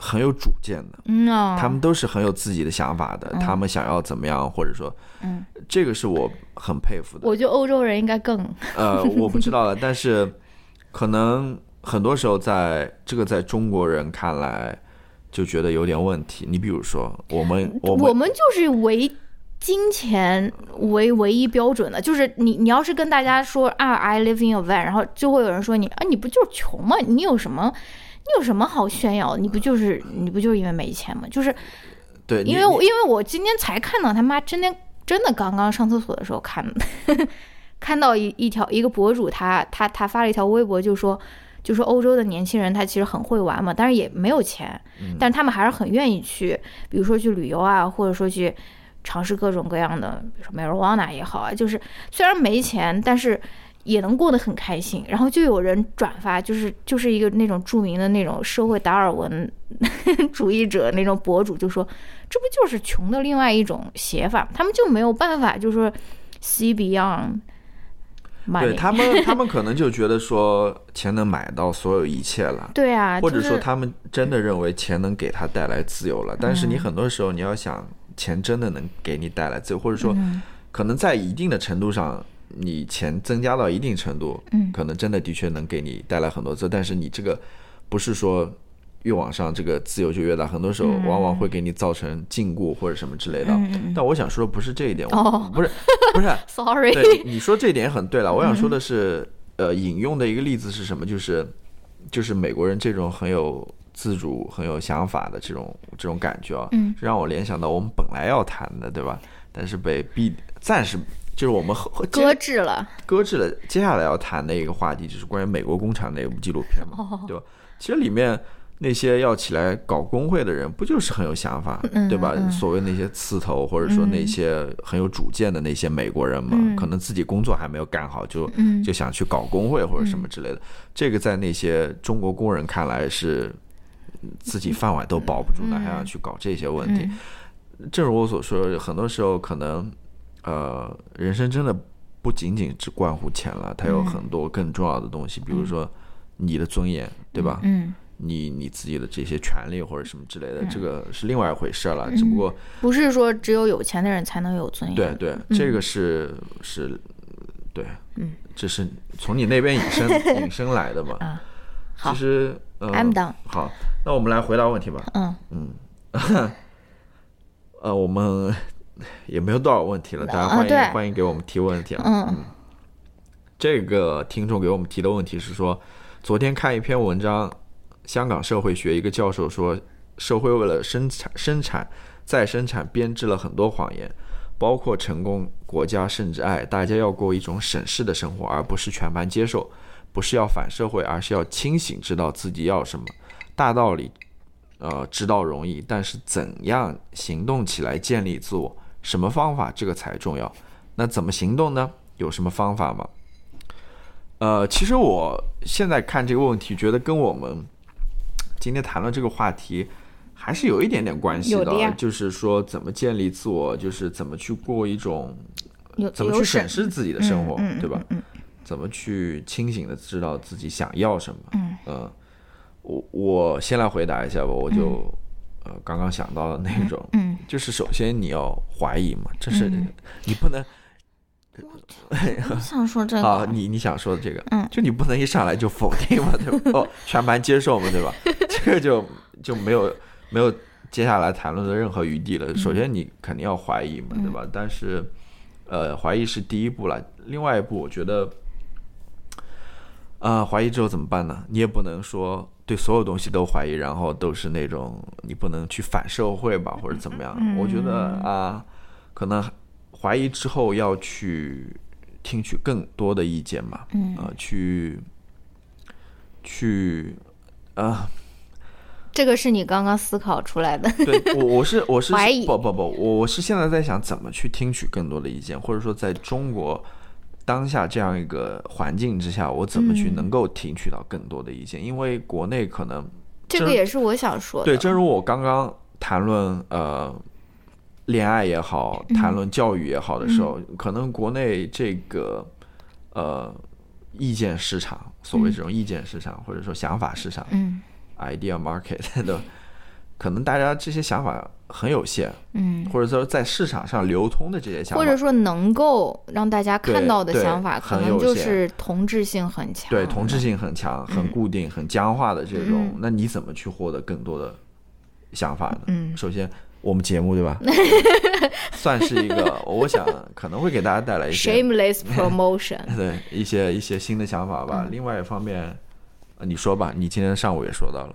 很有主见的，嗯他们都是很有自己的想法的，他们想要怎么样，或者说，嗯，这个是我很佩服的。我觉得欧洲人应该更，呃，我不知道了，[laughs] 但是，可能很多时候在这个在中国人看来就觉得有点问题。你比如说，我们 [laughs] 我们我们就是唯金钱为唯一标准的，就是你你要是跟大家说啊，I live in a van，然后就会有人说你啊，你不就是穷吗？你有什么你有什么好炫耀的？你不就是你不就是因为没钱吗？就是对，因为我因为我今天才看到他妈真的真的刚刚上厕所的时候看的，[laughs] 看到一一条一个博主他他他发了一条微博，就说就说欧洲的年轻人他其实很会玩嘛，但是也没有钱，但是他们还是很愿意去，比如说去旅游啊，或者说去尝试各种各样的，比如说 marijuana 也好啊，就是虽然没钱，但是。也能过得很开心，然后就有人转发，就是就是一个那种著名的那种社会达尔文 [laughs] 主义者那种博主就说，这不就是穷的另外一种写法？他们就没有办法，就是说 see beyond 对。他们，他们可能就觉得说钱能买到所有一切了，[laughs] 对啊，或者说他们真的认为钱能给他带来自由了。但是你嗯很多时候你要想，钱真的能给你带来自由，或者说嗯可能在一定的程度上，你钱增加到一定程度，嗯可能真的的确能给你带来很多自由。但是你这个不是说越往上这个自由就越大，很多时候往往会给你造成禁锢或者什么之类的。但我想说的不是这一点，哦不是 [laughs] 不是。sorry，对，你说这一点很对了。我想说的是，呃，引用的一个例子是什么？就是就是美国人这种很有自主、很有想法的这种这种感觉啊，嗯让我联想到我们本来要谈的，对吧？但是被逼暂时就是我们搁置了。搁置了。接下来要谈的一个话题就是关于美国工厂那部纪录片嘛，哦对吧？其实里面。那些要起来搞工会的人，不就是很有想法，嗯对吧？嗯所谓那些刺头，或者说那些很有主见的那些美国人嘛，嗯可能自己工作还没有干好，就嗯就想去搞工会或者什么之类的。这个在那些中国工人看来是自己饭碗都保不住那，嗯还要去搞这些问题。嗯正如我所说，很多时候可能，呃，人生真的不仅仅只关乎钱了，它有很多更重要的东西，比如说你的尊严，对吧？嗯，你你自己的这些权利或者什么之类的，这个是另外一回事了。只不过，不是说只有有钱的人才能有尊严。对对，这个是是，对，嗯，这是从你那边引申 [laughs] 引申来的嘛。其实，呃 I'm done 好，那我们来回答问题吧。嗯嗯，[laughs] 呃，我们也没有多少问题了，大家欢迎、啊欢迎给我们提问题啊。嗯这个听众给我们提的问题是说，昨天看一篇文章，香港社会学一个教授说，社会为了生产、生产、再生产编织了很多谎言，包括成功、国家甚至爱。大家要过一种审视的生活，而不是全盘接受，不是要反社会，而是要清醒，知道自己要什么。大道理，呃，知道容易，但是怎样行动起来建立自我，什么方法，这个才重要。那怎么行动呢？有什么方法吗？呃，其实我现在看这个问题，觉得跟我们今天谈论这个话题还是有一点点关系有的就是说怎么建立自我，就是怎么去过一种怎么去审审视自己的生活，对吧？嗯怎么去清醒的知道自己想要什么？嗯呃我我先来回答一下吧，我就、呃刚刚想到的那种，嗯就是首先你要怀疑嘛，这是、嗯你不能我想说这 [laughs] 啊，你你想说的这个，嗯就你不能一上来就否定嘛，对吧？[laughs] 哦，全盘接受嘛，对吧？[laughs] 这个就就没有没有接下来谈论的任何余地了。首先你肯定要怀疑嘛，对吧？但是呃，怀疑是第一步了，另外一步我觉得，啊、怀疑之后怎么办呢？你也不能说对所有东西都怀疑，然后都是那种你不能去反社会吧，或者怎么样？我觉得啊、可能怀疑之后要去听取更多的意见嘛，嗯呃，去去啊、这个是你刚刚思考出来的。对我我是我是 [laughs] 怀疑不不不，我我是现在在想怎么去听取更多的意见，或者说在中国当下这样一个环境之下，我怎么嗯去能够听取到更多的意见？因为国内可能这个也是我想说的。对，正如我刚刚谈论呃恋爱也好，谈论教育也好的时候，可能国内这个呃意见市场，所谓这种意见市场、或者说想法市场、嗯 idea market 的可能大家这些想法很有限，嗯，或者说在市场上流通的这些想法，或者说能够让大家看到的想法，可能就是同质性很强。对同质。性很强、很固定、很僵化的这种嗯，那你怎么去获得更多的想法呢？嗯。首先，我们节目对吧，[laughs] 算是一个，我想可能会给大家带来一些 Shameless [laughs] promotion，[laughs] 对一些一些新的想法嗯。吧。另外一方面，呃你说吧，你今天上午也说到了，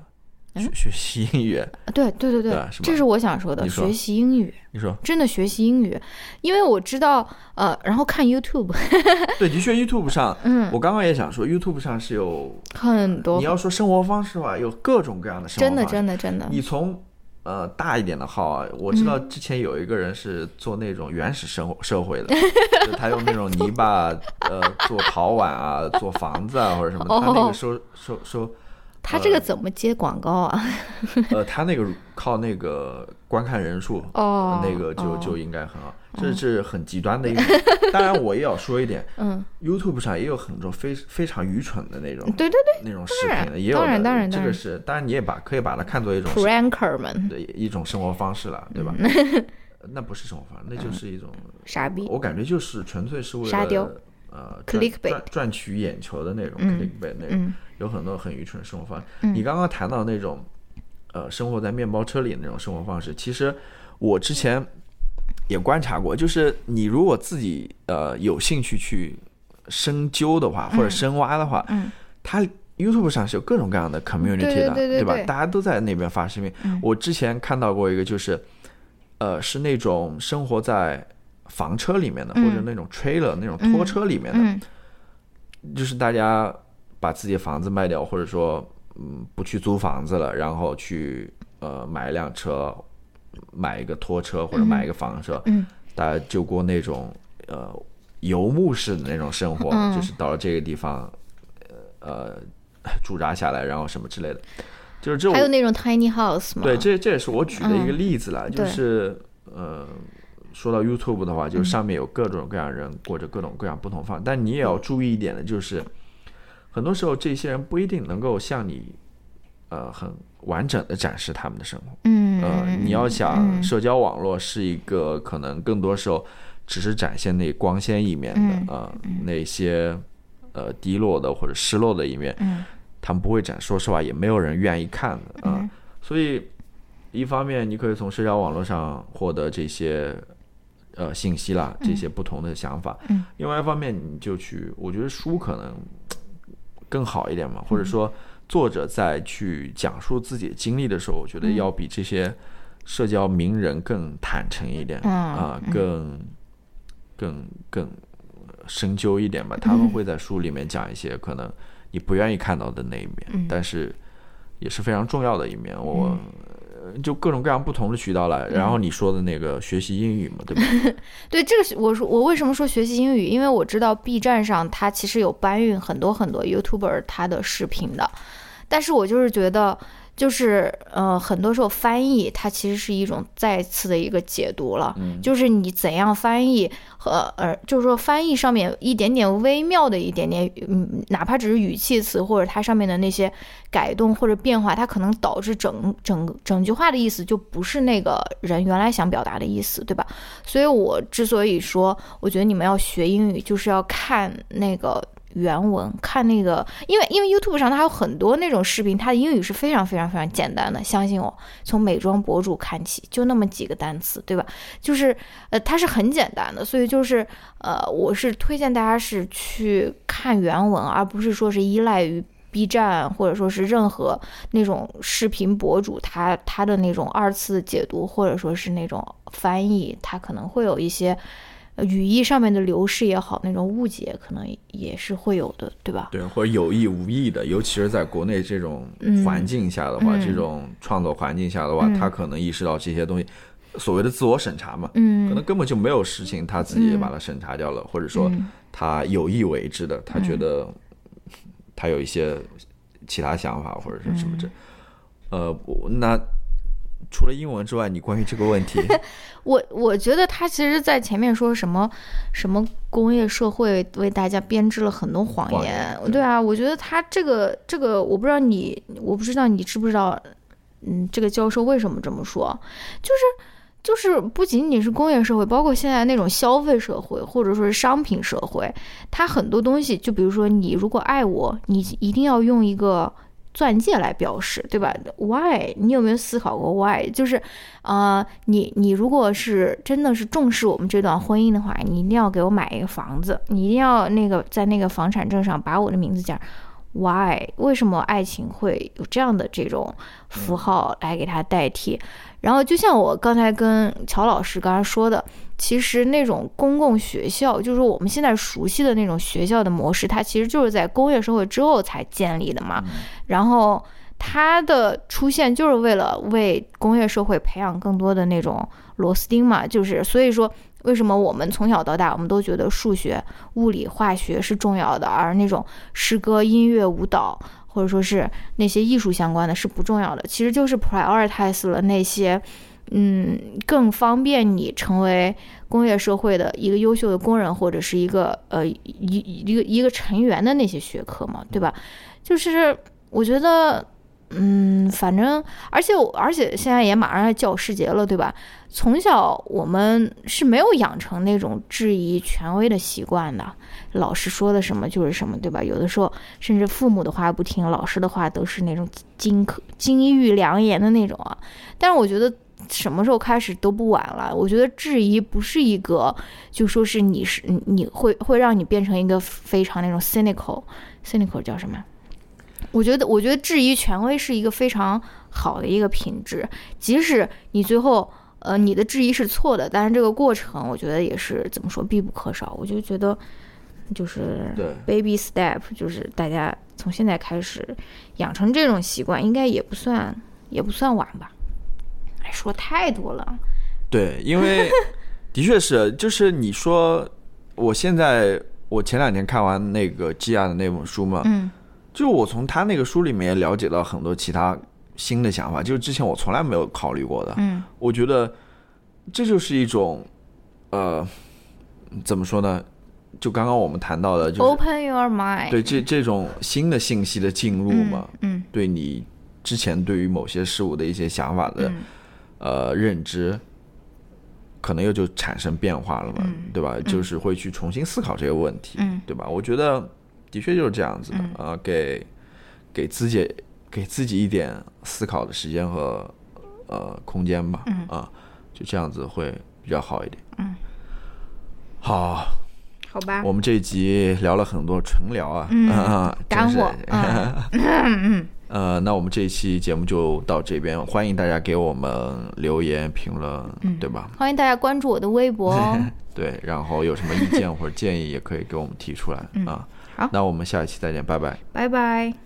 嗯。学学习英语，对对对对这是我想说的，说。学习英语，你说。真的学习英语，因为我知道，呃，然后看 YouTube [laughs] 对，的确，YouTube 上，嗯。我刚刚也想说，YouTube 上是有，很多你，要说生活方式的话，有各种各样的生活方式真的真的真的，你从呃大一点的号啊，我知道之前有一个人是做那种原始生活社会的，就他用那种泥巴呃做陶碗啊，做房子啊或者什么，他那哦。个收收收他这个怎么接广告啊？[laughs] 呃他那个靠那个观看人数。哦，那个就哦就应该很好，这是很极端的一 [laughs] 个。当然，我也要说一点嗯，，YouTube 上也有很多非非常愚蠢的那种对对对那种视频的，也有当然当然这个是，当然你也把可以把它看作一种，pranker 们的一种生活方式了，对吧？[laughs] 那不是生活方式，那就是一种，傻逼，我感觉就是纯粹是为了呃赚 Clickbait 赚赚取眼球的那种嗯 clickbait 那有很多很愚蠢的生活方式。你刚刚谈到那种呃生活在面包车里的那种生活方式，其实我之前也观察过，就是你如果自己呃有兴趣去深究的话，或者深挖的话，嗯它 YouTube 上是有各种各样的 community 的对的，吧？大家都在那边发视频。我之前看到过一个，就是呃，是那种生活在房车里面的，或者那种 trailer 那种拖车里面的，嗯就是大家把自己的房子卖掉，或者说嗯不去租房子了，然后去呃买一辆车，买一个拖车或者买一个房车，嗯。大家就过那种呃游牧式的那种生活，嗯。就是到了这个地方，呃呃驻扎下来，然后什么之类的，就是这种还有那种 tiny house 吗，对，这这也是我举的一个例子了，就是呃。说到 YouTube 的话，就是上面有各种各样人过着各种各样不同方，但你也要注意一点的，就是很多时候这些人不一定能够向你呃很完整的展示他们的生活。嗯，呃，你要嗯。想社交网络是一个可能更多时候只是展现那光鲜一面嗯的，呃，那些呃低落的或者失落的一面，嗯他们不会展，说实话也没有人愿意看的啊、嗯。所以一方面你可以从社交网络上获得这些呃信息啦，这些不同的想法，嗯。另外一方面你就去，我觉得书可能更好一点嘛，或者说作者在去讲述自己的经历的时候，我觉得要比这些社交名人更坦诚一点嗯啊，更更更深究一点吧。他们会在书里面讲一些可能你不愿意看到的那一面，但是也是非常重要的一面。我。呃就各种各样不同的渠道来，然后你说的那个学习英语嘛，对吧？[laughs] 对，这个是我说我为什么说学习英语，因为我知道 B 站上它其实有搬运很多很多 YouTuber 他的视频的，但是我就是觉得。就是呃，很多时候翻译它其实是一种再次的一个解读了，就是你怎样翻译和呃，就是说翻译上面一点点微妙的一点点，嗯，哪怕只是语气词或者它上面的那些改动或者变化，它可能导致整整整句话的意思就不是那个人原来想表达的意思，对吧？所以我之所以说，我觉得你们要学英语，就是要看那个原文，看那个，因为因为 YouTube 上它有很多那种视频，它的英语是非常非常非常简单的，相信我，从美妆博主看起，就那么几个单词，对吧？就是呃，它是很简单的，所以就是呃，我是推荐大家是去看原文，而不是说是依赖于。B 站或者说是任何那种视频博主，他他的那种二次解读，或者说是那种翻译，他可能会有一些语义上面的流逝也好，那种误解可能也是会有的，对吧？对，或者有意无意的，尤其是在国内这种嗯环境下的话，嗯这种创作环境下的话，嗯他可能意识到这些东西，所谓的自我审查嘛，嗯，可能根本就没有事情，他自己也把它审查掉了，或者说嗯他有意为之的，他觉得他有一些其他想法或者是什么这，呃，我那除了英文之外，你关于这个问题，[laughs] 我我觉得他其实，在前面说什么什么工业社会为大家编织了很多谎言，谎言对对啊，我觉得他这个这个，我不知道你，我不知道你知不知道嗯，这个教授为什么这么说？就是就是不仅仅是工业社会，包括现在那种消费社会或者说是商品社会，它很多东西，就比如说你如果爱我，你一定要用一个。钻戒来表示，对吧？Why？你有没有思考过 Why？就是，呃，你你如果是真的是重视我们这段婚姻的话，你一定要给我买一个房子，你一定要那个在那个房产证上把我的名字加。Why？为什么爱情会有这样的这种符号来给它代替？然后就像我刚才跟乔老师刚才说的。其实那种公共学校，就是我们现在熟悉的那种学校的模式，它其实就是在工业社会之后才建立的嘛。然后它的出现就是为了为工业社会培养更多的那种螺丝钉嘛。就是所以说，为什么我们从小到大我们都觉得数学、物理、化学是重要的，而那种诗歌、音乐、舞蹈，或者说是那些艺术相关的是不重要的？其实就是 prioritize 了那些。嗯，更方便你成为工业社会的一个优秀的工人，或者是一个呃一一个一个成员的那些学科嘛，对吧？就是我觉得，嗯，反正而且而且现在也马上要教师节了，对吧？从小我们是没有养成那种质疑权威的习惯的，老师说的什么就是什么，对吧？有的时候甚至父母的话不听，老师的话都是那种金科金玉良言的那种啊。但是我觉得。什么时候开始都不晚了。我觉得质疑不是一个，就说是你是你会会让你变成一个非常那种 cynical，cynical 叫什么？我觉得我觉得质疑权威是一个非常好的一个品质，即使你最后呃你的质疑是错的，但是这个过程我觉得也是怎么说必不可少。我就觉得就是 baby step，就是大家从现在开始养成这种习惯，应该也不算也不算晚吧。说太多了，对，因为 [laughs] 的确是，就是你说，我现在我前两天看完那个基亚的那本书嘛，嗯，就我从他那个书里面了解到很多其他新的想法，就是之前我从来没有考虑过的，嗯，我觉得这就是一种，呃，怎么说呢？就刚刚我们谈到的，就是 open your mind，对这这种新的信息的进入嘛，嗯，对你之前对于某些事物的一些想法的。呃，认知可能又就产生变化了嘛，对吧？就是会去重新思考这个问题，对吧？我觉得的确就是这样子的啊，给给自己给自己一点思考的时间和呃空间吧，啊，就这样子会比较好一点。嗯，好，好吧。我们这一集聊了很多纯聊啊，[laughs] 干货。嗯 [laughs] 呃，那我们这一期节目就到这边，欢迎大家给我们留言评论，对吧？欢迎大家关注我的微博哦。[laughs] 对，然后有什么意见或者建议，也可以给我们提出来啊。好，那我们下一期再见，拜拜。拜拜。